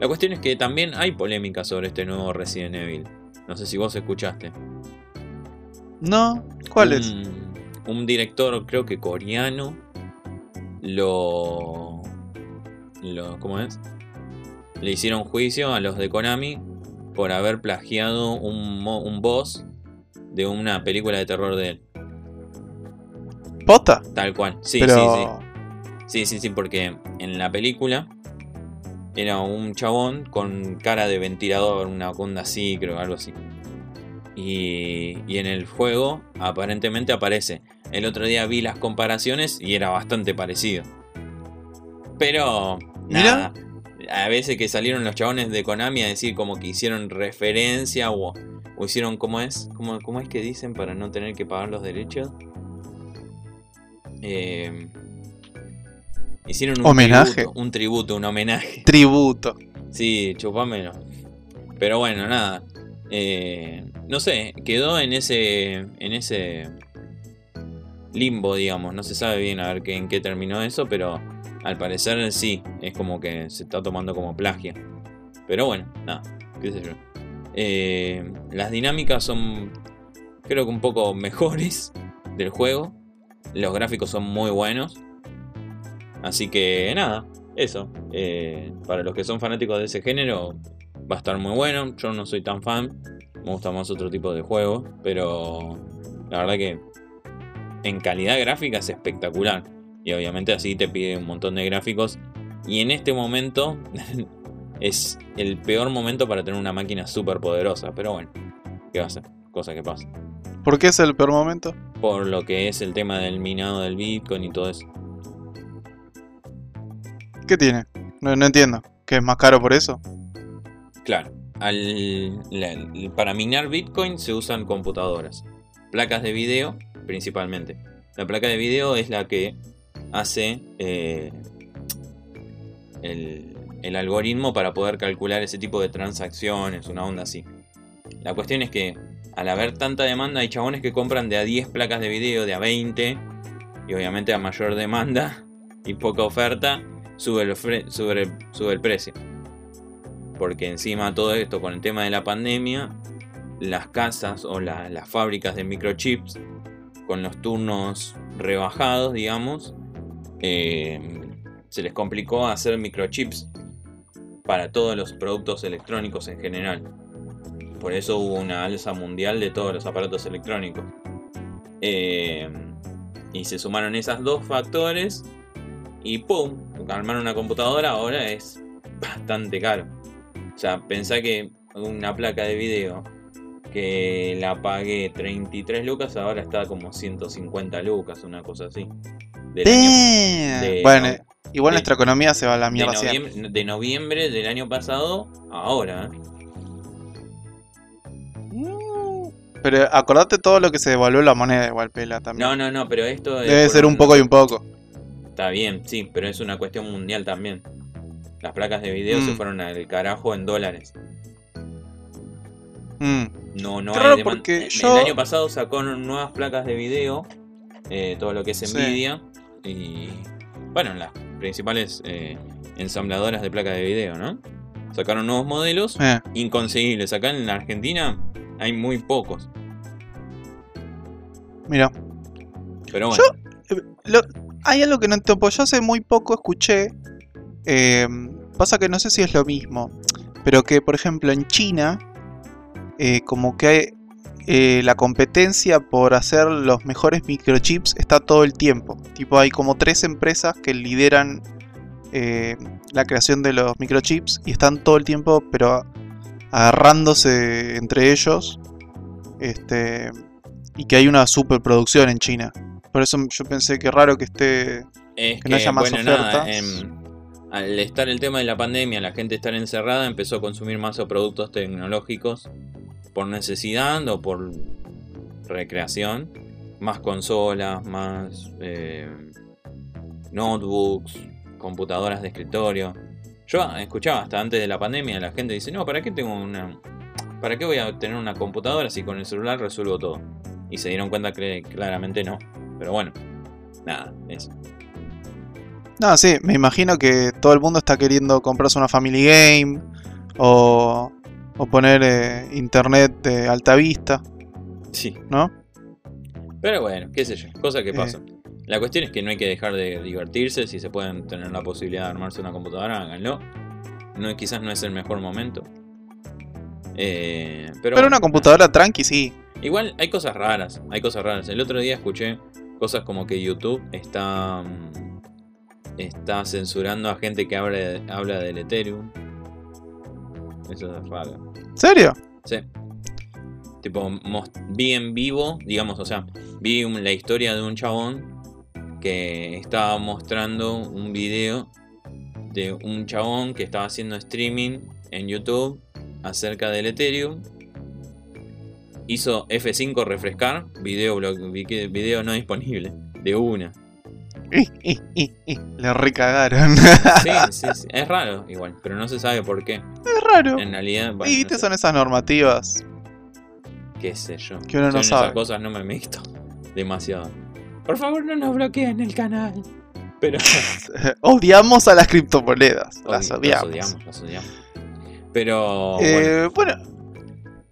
La cuestión es que también hay polémica sobre este nuevo Resident Evil. No sé si vos escuchaste. No, ¿cuál es? un, director, creo que coreano, lo. lo ¿Cómo es? Le hicieron juicio a los de Konami por haber plagiado un, un boss de una película de terror de él. ¿Posta? Tal cual. Sí, Pero... sí, sí. Sí, sí, sí, porque en la película era un chabón con cara de ventilador, una onda así, creo, algo así. Y, y en el juego aparentemente aparece. El otro día vi las comparaciones y era bastante parecido. Pero, nada. A veces que salieron los chabones de Konami a decir como que hicieron referencia o, o hicieron, ¿cómo es? ¿Cómo, ¿Cómo es que dicen para no tener que pagar los derechos? eh, hicieron un ¿Homenaje? tributo, un tributo, un homenaje. <laughs> Tributo. Sí, chupámelo. Pero bueno, nada. Eh, no sé, quedó en ese. en ese limbo, digamos. No se sabe bien a ver qué, en qué terminó eso, pero al parecer sí, es como que se está tomando como plagio. Pero bueno, nada, qué sé yo. Eh, las dinámicas son creo que un poco <laughs> mejores del juego. Los gráficos son muy buenos. Así que nada, eso. Eh, para los que son fanáticos de ese género, va a estar muy bueno. Yo no soy tan fan. Me gusta más otro tipo de juego. Pero la verdad que en calidad gráfica es espectacular. Y obviamente así te pide un montón de gráficos. Y en este momento <laughs> es el peor momento para tener una máquina súper poderosa. Pero bueno, ¿qué va a ser? Cosa que pasa. ¿Por qué es el peor momento? Por lo que es el tema del minado del Bitcoin y todo eso. ¿Qué tiene? No, no entiendo. ¿Que es más caro por eso? Claro, al- la- para minar Bitcoin se usan computadoras, placas de video principalmente. La placa de video es la que hace eh, el, el algoritmo para poder calcular ese tipo de transacciones, una onda así. La cuestión es que al haber tanta demanda hay chabones que compran de a 10 placas de video, de a 20, y obviamente a mayor demanda y poca oferta sube el, sube el- sube el precio porque encima todo esto con el tema de la pandemia, las casas o la- las fábricas de microchips con los turnos rebajados, digamos, eh, se les complicó hacer microchips para todos los productos electrónicos en general. Por eso hubo una alza mundial de todos los aparatos electrónicos. Eh, y se sumaron esos dos factores y ¡pum! Armar una computadora ahora es bastante caro. O sea, pensá que una placa de video que la pagué 33 lucas, ahora está como 150 lucas, una cosa así. Del año- Damn. de- bueno, no, igual de- nuestra economía se va a la de, mierda siempre. noviembre, de noviembre del año pasado, a ahora. ¿eh? Mm, Pero acordate todo lo que se devaluó la moneda igual, pela también. No, no, no, pero esto es Debe ser un poco y un poco. Está bien, sí, pero es una cuestión mundial también. Las placas de video se Mm. fueron al carajo en dólares. Mm. No, no Qué hay porque el- yo- El año pasado sacó nuevas placas de video, eh, todo lo que es Sí. Y bueno, las principales eh, ensambladoras de placas de video, ¿no? Sacaron nuevos modelos Eh, inconseguibles. Acá en la Argentina hay muy pocos. mira, Pero bueno, lo- hay algo que no entiendo. pues Yo hace muy poco escuché. eh, pasa que no sé si es lo mismo. Pero que, por ejemplo, en China. eh, como que hay, eh, la competencia por hacer los mejores microchips está todo el tiempo. Tipo, hay como tres empresas que lideran eh, la creación de los microchips y están todo el tiempo, pero agarrándose entre ellos. Este, y que hay una superproducción en China. Por eso yo pensé que raro que esté. es que no haya más bueno, nada, ofertas. em, al estar el tema de la pandemia, la gente estar encerrada, empezó a consumir más productos tecnológicos por necesidad o por recreación. Más consolas, más eh, notebooks, computadoras de escritorio. Yo escuchaba hasta antes de la pandemia, la gente dice, no, ¿para qué tengo una... ¿Para qué voy a tener una computadora si con el celular resuelvo todo? Y se dieron cuenta que claramente no. Pero bueno, nada, eso. No, sí, me imagino que todo el mundo está queriendo comprarse una Family Game o, o poner eh, internet de alta vista, Sí. ¿no? Pero bueno, qué sé yo, cosas que Eh. pasan. La cuestión es que no hay que dejar de divertirse. Si se pueden tener la posibilidad de armarse una computadora, háganlo. No, quizás no es el mejor momento. Eh, pero Pero bueno, una computadora tranqui, sí. Igual hay cosas raras. Hay cosas raras. El otro día escuché cosas como que YouTube está. mm, Está censurando a gente que habla, habla del Ethereum. Eso es raro. ¿En serio? Sí. Tipo, vi en vivo, digamos, o sea, vi la historia de un chabón que estaba mostrando un video de un chabón que estaba haciendo streaming en YouTube acerca del Ethereum. Hizo F5 refrescar, video, blo- vi- video no disponible, de una. <laughs> Le recagaron. Sí, sí, sí. Es raro igual, pero no se sabe por qué. es raro. En realidad, bueno, y no viste, sé, son esas normativas. qué sé yo. que uno no Yo en sabe. esas cosas no me meto demasiado. Por favor, no nos bloqueen el canal. Pero <laughs> odiamos a las criptomonedas. Las Odi- odiamos. Las odiamos, las odiamos. Pero Eh, bueno, bueno,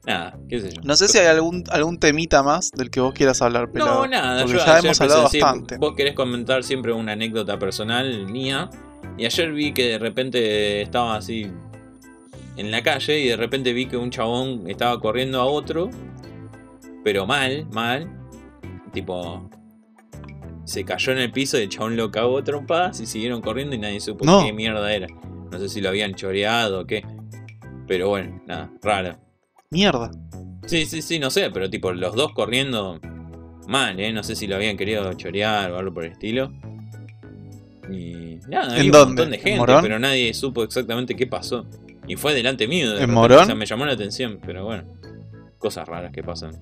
nada, qué sé yo. no sé si hay algún, algún temita más del que vos quieras hablar, pero. No, nada, porque yo ya hemos hablado bastante. Vos querés comentar siempre una anécdota personal mía. Y ayer vi que de repente estaba así en la calle y de repente vi que un chabón estaba corriendo a otro. Pero mal, mal. Tipo. Se cayó en el piso y el chabón lo cagó a trompadas y siguieron corriendo y nadie supo No. qué mierda era. No sé si lo habían choreado o qué. Pero bueno, nada, raro. Mierda. Sí, sí, sí, no sé, pero tipo los dos corriendo mal, ¿eh? No sé si lo habían querido chorear o algo por el estilo. Y nada, ¿En había dónde? un montón de ¿En gente, Morón? pero nadie supo exactamente qué pasó. Y fue delante mío. de ¿En Morón? O sea, me llamó la atención, pero bueno. Cosas raras que pasan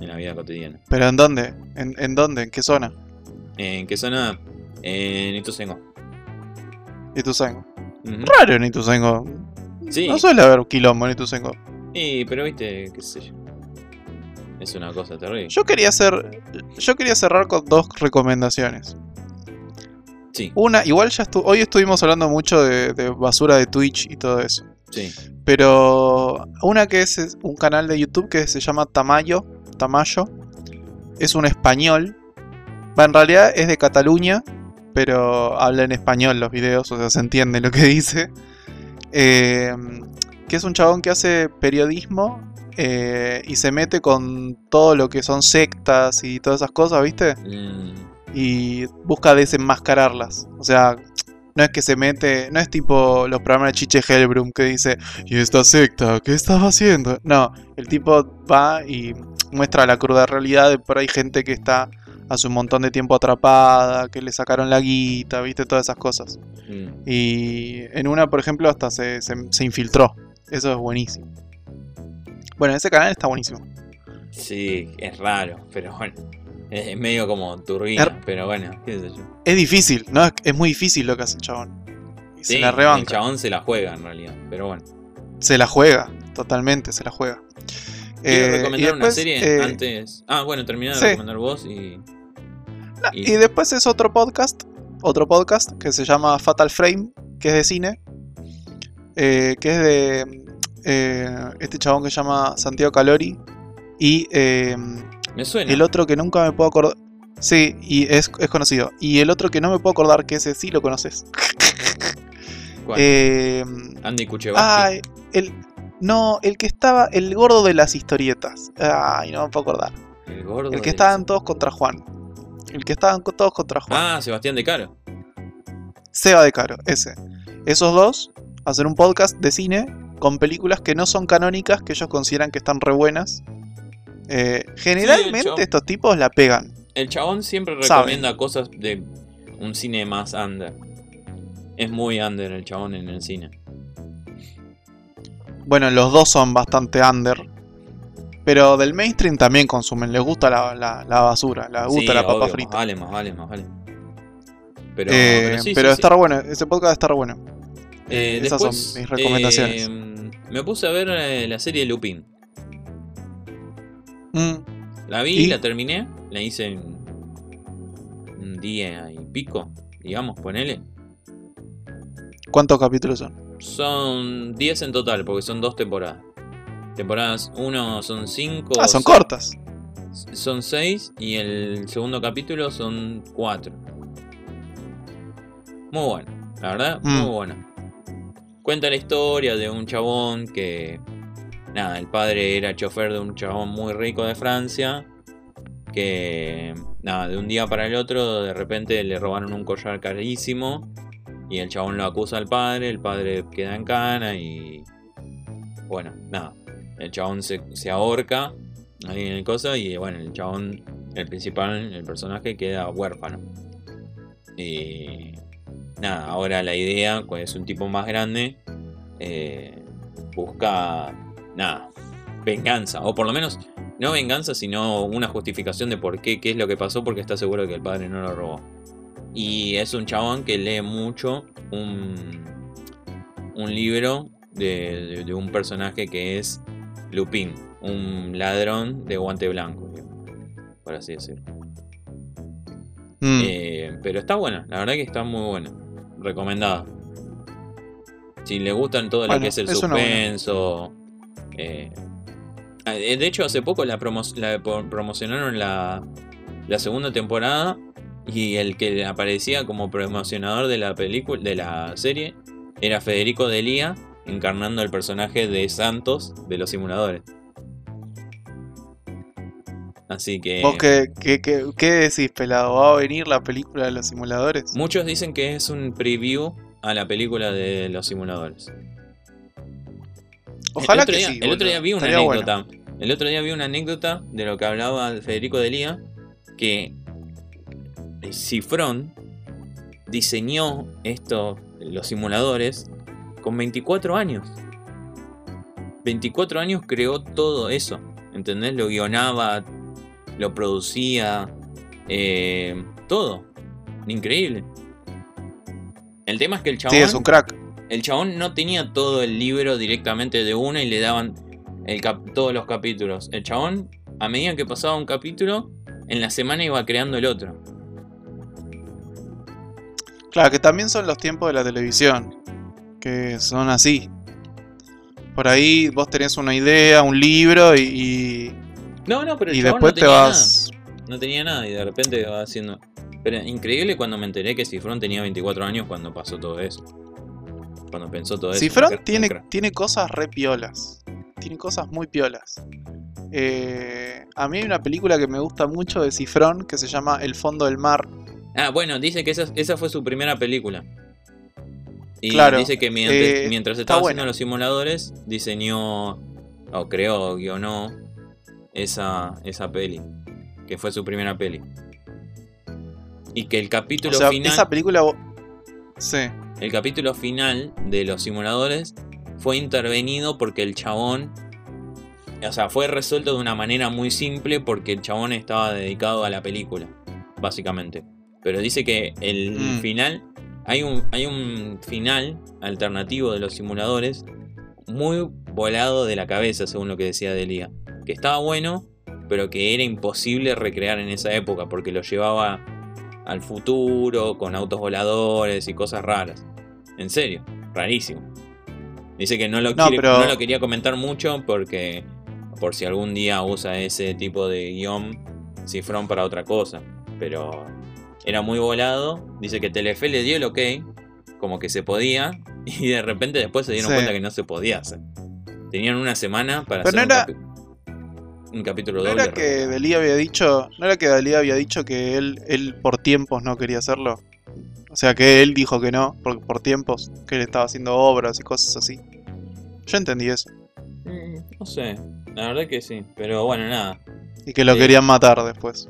en la vida cotidiana. ¿Pero en dónde? ¿En, en dónde? ¿En qué zona? ¿En qué zona? En Ituzaingó. Ituzaingó. Ujú. Raro en Ituzaingó. Sí, No suele haber quilombo en Ituzaingó. Sí, pero viste, qué sé yo. Es una cosa terrible. Yo quería hacer. Yo quería cerrar con dos recomendaciones. Sí, Una, igual ya estu hoy estuvimos hablando mucho de, de basura de Twitch y todo eso. sí. Pero una que es es un canal de YouTube que se llama Tamayo. Tamayo. Es un español. Va, en realidad es de Cataluña. Pero habla en español los videos. O sea, se entiende lo que dice. Eh, que es un chabón que hace periodismo. eh, y se mete con todo lo que son sectas y todas esas cosas, ¿viste? Mm, y busca desenmascararlas. O sea, no es que se mete, no es tipo los programas de Chiche Hellbrum que dice, ¿y esta secta? ¿Qué estás haciendo? No, el tipo va y muestra la cruda realidad de por ahí gente que está hace un montón de tiempo atrapada, que le sacaron la guita, viste, todas esas cosas. mm. Y en una, por ejemplo, hasta se, se, se infiltró. Eso es buenísimo. Bueno, ese canal está buenísimo. Sí, es raro, pero bueno. Es medio como turbina, Er- pero bueno, qué sé yo. Es difícil, ¿no? Es, es muy difícil lo que hace el chabón. Y Sí, se la el rebanca. chabón se la juega en realidad, pero bueno. Se la juega, totalmente se la juega. Quiero Eh, recomendar y una después, serie eh, antes. Ah, bueno, terminá de sí. recomendar vos y. no, y- y después es otro podcast, otro podcast que se llama Fatal Frame, que es de cine, eh, que es de eh, este chabón que se llama Santiago Calori y eh, Me suena. el otro que nunca me puedo acordar. Sí, y es, es conocido. Y el otro que no me puedo acordar, que ese sí lo conoces. <laughs> ¿Cuál? Andy Kuchevsky. ay, el, no, el que estaba, el gordo de las historietas. Ay, no me puedo acordar. el gordo. El que estaban todos contra Juan. El que estaban todos contra Juan. Ah, Sebastián de Caro. Seba de Caro, ese. Esos dos hacen un podcast de cine con películas que no son canónicas, que ellos consideran que están re buenas. Eh, generalmente estos tipos la pegan. El chabón siempre recomienda cosas de un cine más under. Es muy under el chabón en el cine. Bueno, los dos son bastante under. Pero del mainstream también consumen. Les gusta la, la- la basura, les gusta Sí, la papa frita. Más vale, más vale, más vale. Pero, Eh, pero sí, re bueno, ese podcast está re bueno. Eh, esas después, son mis recomendaciones. eh, me puse a ver eh, la serie Lupin. Mm, La vi, ¿Y? la terminé, la hice en un día y pico, digamos, ponele. ¿Cuántos capítulos son? Son 10 en total, porque son dos temporadas. Temporadas 1 son 5. Ah, son cortas. Son 6 y el segundo capítulo son 4. Muy bueno, la verdad, Mm. muy bueno. Cuenta la historia de un chabón que. Nada, el padre era chofer de un chabón muy rico de Francia. Que. Nada, de un día para el otro, de repente le robaron un collar carísimo. Y el chabón lo acusa al padre. El padre queda en cana y. Bueno, nada. El chabón se, se ahorca ahí en el coso. Y bueno, el chabón, el principal, el personaje, queda huérfano. Y. Nada, ahora la idea, cuando es un tipo más grande, eh, busca. Nada, venganza. O por lo menos, no venganza, sino una justificación de por qué, qué es lo que pasó, porque está seguro de que el padre no lo robó. Y es un chabón que lee mucho un, un libro de, de- de un personaje que es Lupin, un ladrón de guante blanco, por así decirlo. Mm. Eh, pero está buena, la verdad que está muy buena. Recomendada. Si le gustan todo lo Bueno, que es el es suspenso. eh, ah, eh, de hecho, hace poco la, promo- la po- promocionaron la, la segunda temporada. Y el que aparecía como promocionador de la película, de la serie, era Federico Delía, encarnando el personaje de Santos de los simuladores. Así que. ¿Vos qué, qué, qué- qué decís, pelado? ¿Va a venir la película de los simuladores? Muchos dicen que es un preview a la película de los simuladores. Ojalá el otro que día, sí. El otro día vi una bueno. anécdota. El otro día vi una anécdota de lo que hablaba Federico Delía. Que Cifrón diseñó esto, los simuladores, con 24 años. 24 años creó todo eso. ¿Entendés? Lo guionaba, lo producía, eh, todo. Increíble. El tema es que el chabón. Sí, es un crack. El chabón no tenía todo el libro directamente de una y le daban el cap- todos los capítulos. El chabón, a medida que pasaba un capítulo, en la semana iba creando el otro. Claro, que también son los tiempos de la televisión. Que son así. Por ahí vos tenés una idea, un libro y, y, No, no, pero y después no te tenía vas... nada. No tenía nada y de repente va haciendo. Pero increíble cuando me enteré que Cifrón tenía 24 años cuando pasó todo eso. Cuando pensó todo eso. Cifrón tiene, tiene cosas re piolas. Tiene cosas muy piolas. Eh, a mí hay una película que me gusta mucho de Cifrón que se llama El fondo del mar. Ah, bueno, dice que esa, esa fue su primera película. Y Claro, dice que mientras, eh, mientras estaba haciendo los simuladores, diseñó, o creó, guionó esa, esa peli. Que fue su primera peli. Y que el O capítulo sea, final. esa película... Sí. El capítulo final de los simuladores fue intervenido porque el chabón. O sea, fue resuelto de una manera muy simple porque el chabón estaba dedicado a la película, básicamente. Pero dice que el Mm. final. Hay un, hay un final alternativo de los simuladores muy volado de la cabeza, según lo que decía Delia. Que estaba bueno, pero que era imposible recrear en esa época porque lo llevaba al futuro con autos voladores y cosas raras. En serio, rarísimo. Dice que no lo, No, quiere- pero- no lo quería comentar mucho porque por si algún día usa ese tipo de guion cifrón para otra cosa. Pero era muy volado. Dice que Telefe le dio el ok, como que se podía, <laughs> y de repente después se dieron Sí. cuenta que no se podía hacer. Tenían una semana para Pero hacer no era- un capítulo ¿No doble. era que Dalí había dicho, no era que Dalí había dicho que él, él por tiempos no quería hacerlo? O sea, que él dijo que no, por, por tiempos, que él estaba haciendo obras y cosas así. Yo entendí eso. Mm, No sé, la verdad que sí. Pero bueno, nada. Y que lo Sí. querían matar después.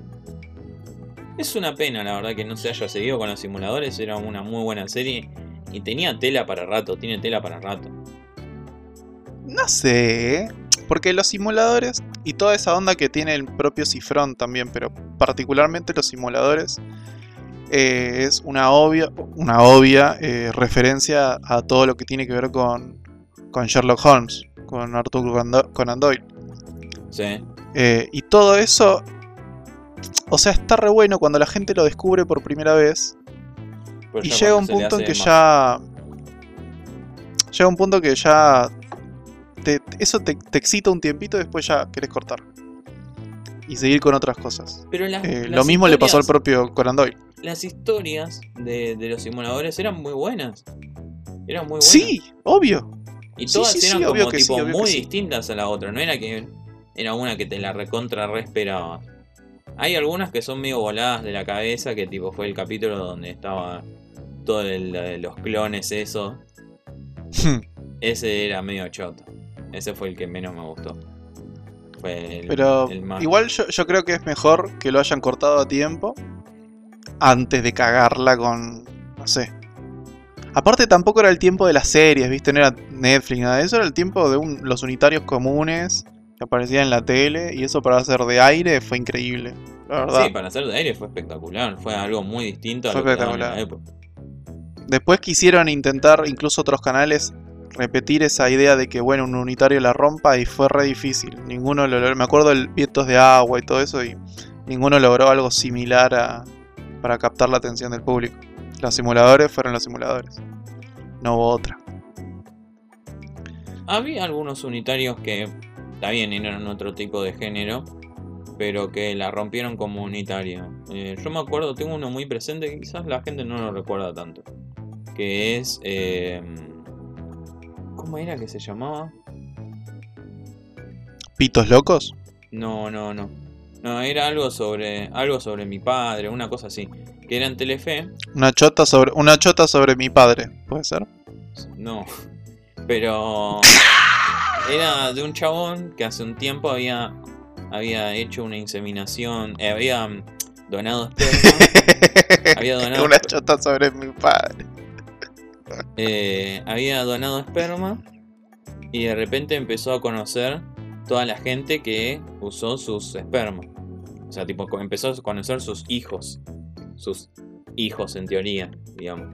Es una pena, la verdad, que no se haya seguido con los simuladores. Era una muy buena serie. Y tenía tela para rato, tiene tela para rato. No sé, ¿eh? Porque los simuladores y toda esa onda que tiene el propio Cifrón también, pero particularmente los simuladores, eh, es una obvia, una obvia eh, referencia a todo lo que tiene que ver con, con Sherlock Holmes, con Arthur Conan- Doyle. Sí. Eh, y todo eso, o sea, está re bueno cuando la gente lo descubre por primera vez. Pero Y llega un punto en que más- ya. Llega un punto que ya. Te- eso te, te excita un tiempito y después ya querés cortar. Y seguir con otras cosas. Pero las- Eh, las lo mismo le pasó al propio Conan Doyle. Las historias de, de los simuladores eran muy buenas. Eran muy buenas. Sí, obvio. Y todas sí, sí, eran como tipo muy distintas a la otra. No era que era una que te la recontra re esperabas. Hay algunas que son medio voladas de la cabeza, que tipo fue el capítulo donde estaba todos los clones, eso. Ese era medio choto. Ese fue el que menos me gustó. Fue el, Pero el más- igual yo, yo creo que es mejor que lo hayan cortado a tiempo. Antes de cagarla con. No sé. Aparte tampoco era el tiempo de las series, ¿viste? No era Netflix, nada de eso. Era el tiempo de un- los unitarios comunes. que aparecía en la tele y eso para hacer de aire fue increíble, la verdad. Sí, para hacer de aire fue espectacular. Fue algo muy distinto a Fue lo que daban en la época. Después quisieron intentar, incluso otros canales, repetir esa idea de que, bueno, un unitario la rompa y fue re difícil. Ninguno lo logró. Me acuerdo del vientos de agua y todo eso y ninguno logró algo similar a, para captar la atención del público. Los simuladores fueron los simuladores. No hubo otra. Había algunos unitarios que, está bien, eran otro tipo de género, pero que la rompieron como unitario. Eh, yo me acuerdo, tengo uno muy presente quizás la gente no lo recuerda tanto. Que es... eh, ¿Cómo era que se llamaba? ¿Pitos locos? No, no, no. No, era algo sobre algo sobre mi padre, una cosa así. Que era en Telefe. Una chota sobre, una chota sobre mi padre, ¿puede ser? No. Pero <laughs> era de un chabón que hace un tiempo había había hecho una inseminación, eh, había donado esperma, <laughs> había donado una chota sobre mi padre. Eh, había donado esperma y de repente empezó a conocer toda la gente que usó sus espermas. O sea, tipo, empezó a conocer sus hijos. Sus hijos, en teoría, digamos.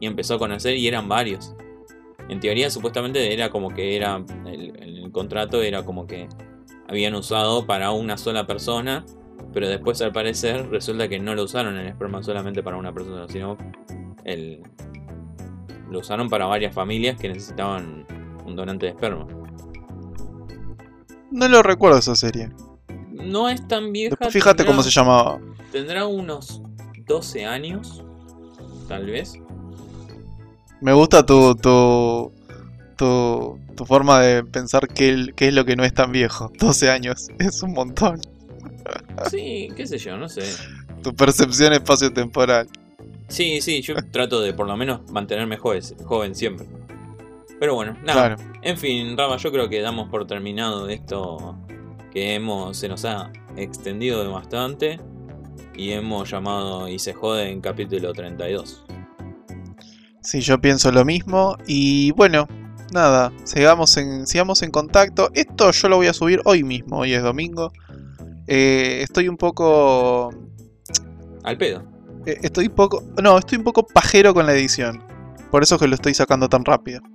Y empezó a conocer y eran varios. En teoría, supuestamente era como que era. El, el contrato era como que habían usado para una sola persona. Pero después, al parecer, resulta que no lo usaron el esperma solamente para una persona, sino el, lo usaron para varias familias que necesitaban un donante de esperma. No lo recuerdo esa serie. No es tan vieja. Después fíjate tendrá- cómo se llamaba. Tendrá unos 12 años, tal vez. Me gusta tu, tu, tu, tu forma de pensar qué, qué es lo que no es tan viejo. <laughs> 12 años, es un montón. Sí, qué sé yo, no sé. Tu percepción espacio-temporal. Sí, sí, yo <laughs> trato de por lo menos mantenerme joven, joven siempre. Pero bueno, nada. Claro. En fin, Rama, yo creo que damos por terminado esto que hemos se nos ha extendido de bastante y hemos llamado y se jode en capítulo 32. Sí, yo pienso lo mismo. Y bueno, nada, sigamos en, sigamos en contacto. Esto yo lo voy a subir hoy mismo, hoy es domingo. Eh, estoy un poco. Al pedo. Eh, Estoy un poco. No, estoy un poco pajero con la edición. Por eso es que lo estoy sacando tan rápido. <laughs>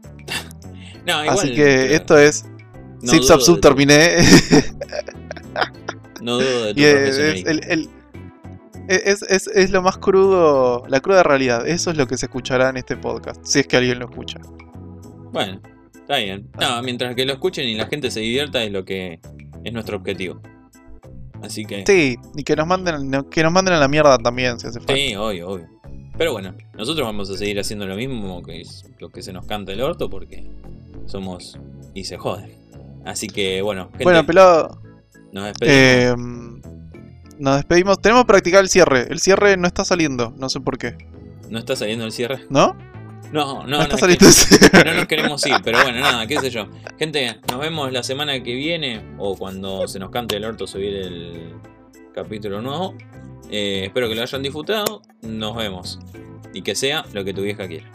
No, igual, Así que esto es. no Zip Zap tu- terminé. <laughs> No dudo de tu <laughs> es, profesionalismo. el- el- es- es- es lo más crudo, la cruda realidad. Eso es lo que se escuchará en este podcast, si es que alguien lo escucha. Bueno, está bien. No, mientras que lo escuchen y la gente se divierta es lo que es nuestro objetivo. Así que Sí, y que nos manden, que nos manden a la mierda también, si hace falta. Sí, obvio, obvio. Pero bueno, nosotros vamos a seguir haciendo lo mismo que es lo que se nos canta el orto porque somos y se joden. Así que bueno, gente, Bueno, pelado, nos despedimos. eh, nos despedimos. Tenemos que practicar el cierre. El cierre no está saliendo, no sé por qué. ¿No está saliendo el cierre? ¿No? No, no, <laughs> No, no, que nos queremos ir, pero bueno, nada, qué sé yo. Gente, nos vemos la semana que viene o cuando se nos cante el orto subir el capítulo nuevo. Eh, espero que lo hayan disfrutado. Nos vemos. Y que sea lo que tu vieja quiera.